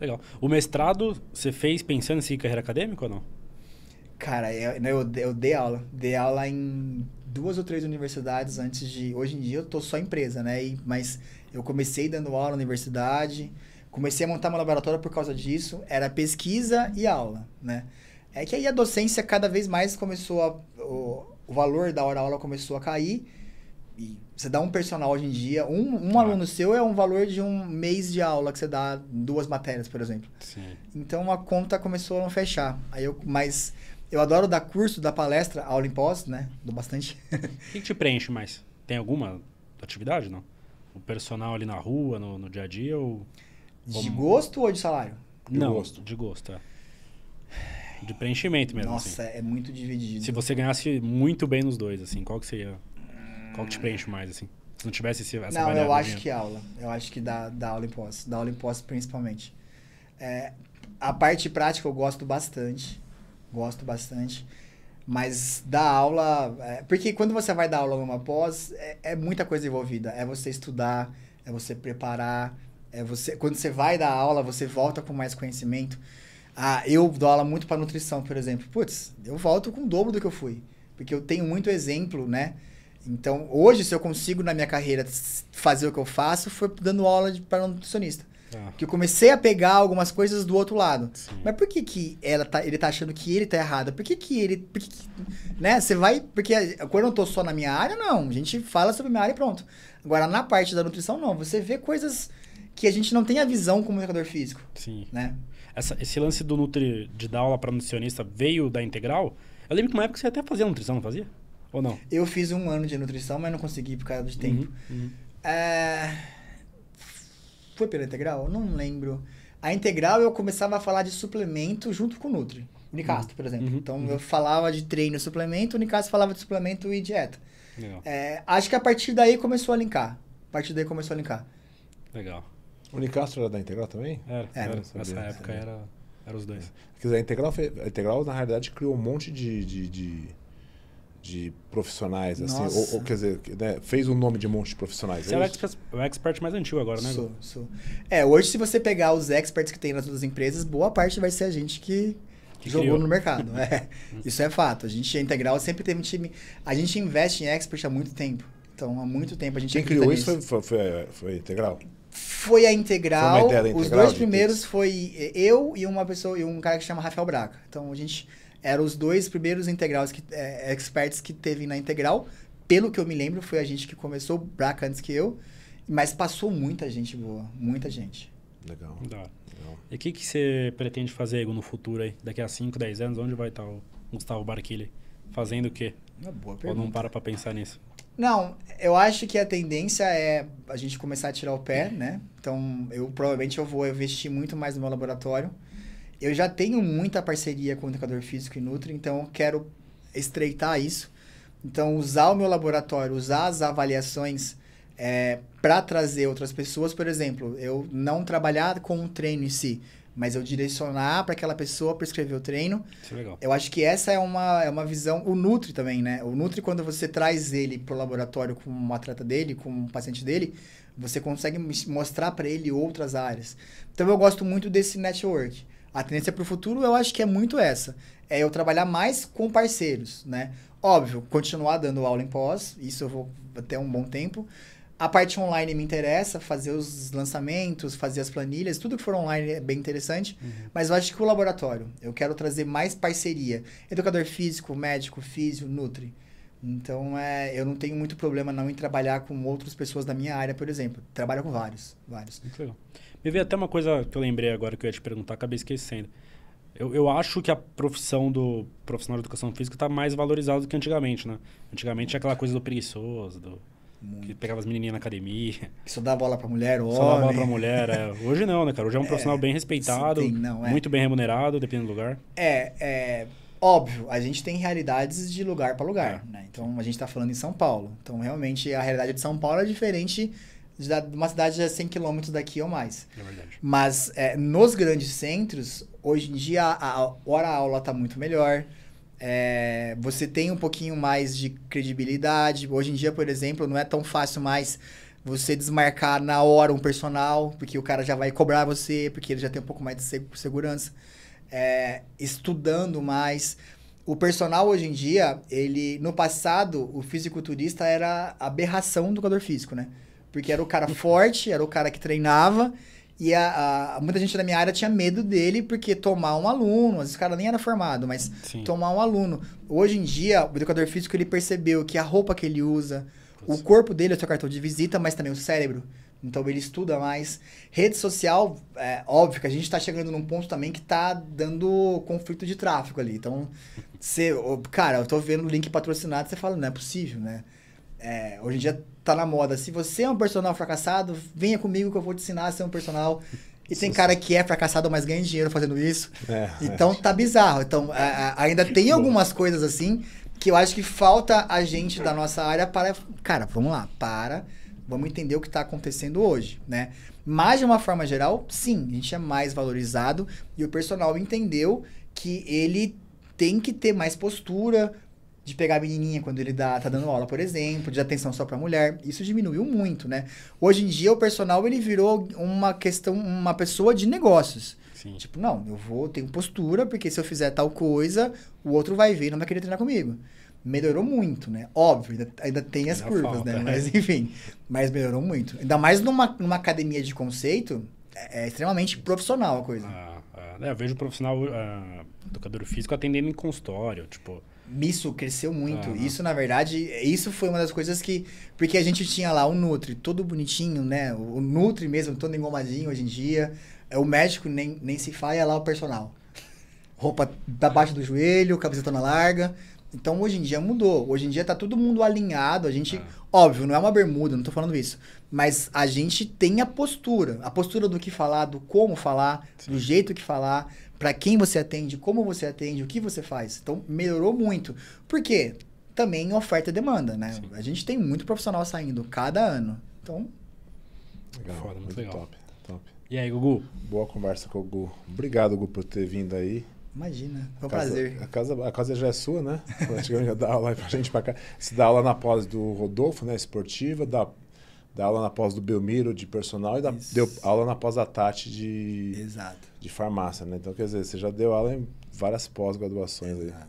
[SPEAKER 1] Legal. O mestrado você fez pensando em seguir carreira acadêmica ou não?
[SPEAKER 3] Cara, eu, né, eu, eu dei aula. Dei aula em duas ou três universidades antes de. Hoje em dia eu tô só empresa, né? E, mas eu comecei dando aula na universidade, comecei a montar meu laboratório por causa disso. Era pesquisa e aula, né? É que aí a docência cada vez mais começou a. O, o valor da hora-aula começou a cair. E você dá um personal hoje em dia, um, um
[SPEAKER 1] Ah.
[SPEAKER 3] aluno seu é um valor de um mês de aula que você dá duas matérias, por exemplo.
[SPEAKER 1] Sim.
[SPEAKER 3] Então a conta começou a não fechar. Aí eu, mas eu adoro dar curso, dar palestra, aula em pós, né? Dou bastante. [LAUGHS]
[SPEAKER 1] O que, te preenche mais? Tem alguma atividade, não? O personal ali na rua, no, no dia a dia ou...
[SPEAKER 3] De gosto ou de salário?
[SPEAKER 2] De
[SPEAKER 1] não,
[SPEAKER 2] gosto.
[SPEAKER 1] de gosto, é. De preenchimento mesmo,
[SPEAKER 3] Nossa,
[SPEAKER 1] assim.
[SPEAKER 3] é muito dividido.
[SPEAKER 1] Se você ganhasse muito bem nos dois, assim, qual que seria... Qual que te preenche mais, assim? Se não tivesse esse, essa
[SPEAKER 3] Não, eu acho que aula. Eu acho que dá, dá aula em pós. Dá aula em pós principalmente. É, a parte prática eu gosto bastante. Gosto bastante. Mas dar aula. é, porque quando você vai dar aula numa pós, é, é muita coisa envolvida. É você estudar, é você preparar. É você, quando você vai dar aula, você volta com mais conhecimento. Ah, eu dou aula muito para nutrição, por exemplo. Putz, eu volto com o dobro do que eu fui. Porque eu tenho muito exemplo, né? Então, hoje, se eu consigo na minha carreira fazer o que eu faço, foi dando aula para nutricionista. Ah. Que eu comecei a pegar algumas coisas do outro lado. Sim. Mas por que, que ela tá, ele tá achando que ele tá errado? Por que, que ele. Por que, que, né? Você vai. Porque quando eu tô só na minha área, não. A gente fala sobre a minha área e pronto. Agora, na parte da nutrição, não. Você vê coisas que a gente não tem a visão como educador físico.
[SPEAKER 1] Sim.
[SPEAKER 3] Né?
[SPEAKER 1] Essa, esse lance do Nutri de dar aula para nutricionista veio da integral? Eu lembro que uma época você até fazia nutrição, não fazia? Ou não?
[SPEAKER 3] Eu fiz um ano de nutrição, mas não consegui por causa de tempo. Uhum, uhum. É... Foi pela integral? Não lembro. A integral eu começava a falar de suplemento junto com o Nutri. Unicastro, uhum. por exemplo. Uhum. Então uhum. eu falava de treino e suplemento, o Unicastro falava de suplemento e dieta. É, acho que a partir daí começou a linkar. A partir daí começou a linkar.
[SPEAKER 1] Legal.
[SPEAKER 2] O Unicastro era da Integral também?
[SPEAKER 1] Era, era. era nessa época era, era os dois.
[SPEAKER 2] Quer dizer, a Integral, a Integral, na realidade, criou um monte de, de, de de profissionais, assim, ou, ou, quer dizer, né, fez o um nome de um monte de profissionais.
[SPEAKER 1] Você é, é o, expert, o expert mais antigo agora, né?
[SPEAKER 3] Sou, sou. É, hoje se você pegar os experts que tem nas outras empresas, boa parte vai ser a gente que, que jogou criou. no mercado. é, isso é fato. A gente é integral, sempre teve um time. A gente investe em expert há muito tempo. Então, há muito tempo a gente
[SPEAKER 2] Quem criou isso foi, foi, foi, foi integral?
[SPEAKER 3] Foi a integral. Foi integral os dois primeiros foi eu e uma pessoa e um cara que chama Rafael Braca. Então a gente eram os dois primeiros integrais que, é, experts que teve na integral. Pelo que eu me lembro, foi a gente que começou, o Braca antes que eu. Mas passou muita gente boa, muita gente.
[SPEAKER 2] Legal.
[SPEAKER 1] Legal. E o que, que você pretende fazer no futuro aí? Daqui a 5, 10 anos, onde vai estar o Gustavo Barquilha? Fazendo o quê?
[SPEAKER 3] Uma boa pergunta.
[SPEAKER 1] Ou não para pra pensar nisso?
[SPEAKER 3] Não, eu acho que a tendência é a gente começar a tirar o pé, né? Então, eu provavelmente eu vou investir muito mais no meu laboratório eu já tenho muita parceria com o educador físico e Nutri, então eu quero estreitar isso. Então, usar o meu laboratório, usar as avaliações é, para trazer outras pessoas, por exemplo, eu não trabalhar com o treino em si, mas eu direcionar para aquela pessoa prescrever o treino.
[SPEAKER 1] Isso é legal.
[SPEAKER 3] Eu acho que essa é uma, é uma visão. O Nutri também, né? O Nutri, quando você traz ele para o laboratório com um atleta dele, com um paciente dele, você consegue mostrar para ele outras áreas. Então, eu gosto muito desse network. A tendência para o futuro eu acho que é muito essa. É eu trabalhar mais com parceiros, né? Óbvio, continuar dando aula em pós, isso eu vou até um bom tempo. A parte online me interessa, fazer os lançamentos, fazer as planilhas, tudo que for online é bem interessante. Uhum. Mas eu acho que o laboratório, eu quero trazer mais parceria. Educador físico, médico, físio, nutri. Então, é, eu não tenho muito problema não em trabalhar com outras pessoas da minha área, por exemplo. Trabalho com vários, vários.
[SPEAKER 1] Muito legal. Me veio até uma coisa que eu lembrei agora que eu ia te perguntar, acabei esquecendo. Eu, eu acho que a profissão do profissional de educação física está mais valorizada do que antigamente, né? Antigamente tinha aquela coisa do preguiçoso, do, que pegava as menininhas na academia.
[SPEAKER 3] Que só dá bola pra mulher, ou
[SPEAKER 1] Só dá bola pra mulher. É. Hoje não, né, cara? Hoje é um [LAUGHS] é, profissional bem respeitado, tem, não, é. muito bem remunerado, dependendo do lugar.
[SPEAKER 3] É, é óbvio, a gente tem realidades de lugar para lugar, é. né? Então, a gente está falando em São Paulo. Então, realmente, a realidade de São Paulo é diferente de uma cidade a 100 quilômetros daqui ou mais.
[SPEAKER 1] É verdade.
[SPEAKER 3] Mas é, nos grandes centros, hoje em dia a, hora-aula está muito melhor. É, você tem um pouquinho mais de credibilidade. Hoje em dia, por exemplo, não é tão fácil mais você desmarcar na hora um personal, porque o cara já vai cobrar você, porque ele já tem um pouco mais de segurança. É, estudando mais. O personal hoje em dia, ele no passado, o fisiculturista era a aberração do jogador físico, né? Porque era o cara forte, era o cara que treinava. E a, a, muita gente da minha área tinha medo dele, porque tomar um aluno, às vezes o cara nem era formado, mas Sim. tomar um aluno. Hoje em dia, o educador físico ele percebeu que a roupa que ele usa, o corpo dele é o seu cartão de visita, mas também o cérebro. Então ele estuda mais. Rede social, é óbvio que a gente está chegando num ponto também que está dando conflito de tráfego ali. Então, você, cara, eu tô vendo o link patrocinado, você fala, não é possível, né? É, hoje em dia tá na moda. Se você é um personal fracassado, venha comigo que eu vou te ensinar a ser um personal. E tem cara que é fracassado, mas ganha dinheiro fazendo isso. É, então tá bizarro. Então a, a, ainda tem algumas coisas assim que eu acho que falta a gente da nossa área para. Cara, vamos lá, para. Vamos entender o que está acontecendo hoje, né? Mas de uma forma geral, sim, a gente é mais valorizado e o personal entendeu que ele tem que ter mais postura, de pegar a menininha quando ele dá, tá dando aula, por exemplo, de atenção só para mulher. Isso diminuiu muito, né? Hoje em dia o personal ele virou uma questão, uma pessoa de negócios.
[SPEAKER 1] Sim.
[SPEAKER 3] Tipo, não, eu vou, tenho postura, porque se eu fizer tal coisa, o outro vai ver e não vai querer treinar comigo. Melhorou muito, né? Óbvio, ainda, ainda tem as
[SPEAKER 1] Ainda
[SPEAKER 3] curvas,
[SPEAKER 1] falta,
[SPEAKER 3] né? Mas enfim, mas melhorou muito. Ainda mais numa, numa academia de conceito, é, é extremamente profissional a coisa.
[SPEAKER 1] Ah, ah, é, eu vejo o profissional ah, educador físico atendendo em consultório, tipo...
[SPEAKER 3] Isso cresceu muito.
[SPEAKER 1] Aham.
[SPEAKER 3] Isso, na verdade, isso foi uma das coisas que. Porque a gente tinha lá o Nutri, todo bonitinho, né? O Nutri mesmo, todo engomadinho hoje em dia. É, O médico nem, nem se fala, é lá o personal. [LAUGHS] Roupa da baixo do joelho, camisetona larga. Então hoje em dia mudou. Hoje em dia tá todo mundo alinhado. A gente.
[SPEAKER 1] Ah.
[SPEAKER 3] Óbvio, não é uma bermuda, não tô falando isso. Mas a gente tem a postura. A postura do que falar, do como falar, do jeito que falar, pra quem você atende, como você atende, o que você faz. Então melhorou muito. Por quê? Também oferta e demanda, né?
[SPEAKER 1] Sim.
[SPEAKER 3] A gente tem muito profissional saindo cada ano. Então,
[SPEAKER 2] Legal,
[SPEAKER 1] Foda, muito legal.
[SPEAKER 2] top, top.
[SPEAKER 1] E aí, Gugu?
[SPEAKER 2] Boa conversa com o Gu. Obrigado, Gu, por ter vindo aí.
[SPEAKER 3] imagina. Foi um
[SPEAKER 2] A casa-
[SPEAKER 3] prazer.
[SPEAKER 2] A casa, a casa já é sua, né? Praticamente já dá aula aí pra gente pra cá. Você dá aula na pós do Rodolfo, né? Esportiva, dá, dá aula na pós do Belmiro de personal e dá, deu aula na pós da Tati de,
[SPEAKER 3] Exato.
[SPEAKER 2] de farmácia, né? Então, quer dizer, você já deu aula em várias pós-graduações aí.
[SPEAKER 3] Exato.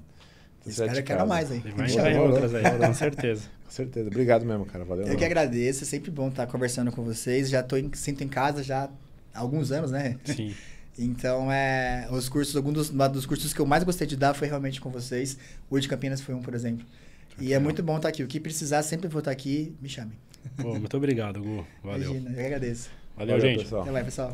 [SPEAKER 2] Então, você é
[SPEAKER 3] Espero
[SPEAKER 2] de
[SPEAKER 3] que quero
[SPEAKER 2] casa.
[SPEAKER 3] mais aí.
[SPEAKER 1] Ele
[SPEAKER 3] Me
[SPEAKER 1] vai
[SPEAKER 3] chama.
[SPEAKER 1] entrar em
[SPEAKER 2] Demorou.
[SPEAKER 1] outras aí, com certeza.
[SPEAKER 2] Com [LAUGHS] certeza. Obrigado mesmo, cara. Valeu.
[SPEAKER 3] Eu
[SPEAKER 2] mesmo.
[SPEAKER 3] que agradeço, é sempre bom estar conversando com vocês. Já tô em, sinto em casa já há alguns anos, né?
[SPEAKER 1] Sim. [LAUGHS]
[SPEAKER 3] Então, é, os cursos, algum dos, um dos cursos que eu mais gostei de dar foi realmente com vocês. O de Campinas foi um, por exemplo. E é muito bom estar aqui. O que precisar, sempre vou estar aqui. Me chame.
[SPEAKER 1] Pô, muito obrigado, Gu. Valeu.
[SPEAKER 3] Imagina, eu agradeço.
[SPEAKER 1] Valeu, Valeu gente.
[SPEAKER 2] Pessoal.
[SPEAKER 3] Até mais, pessoal.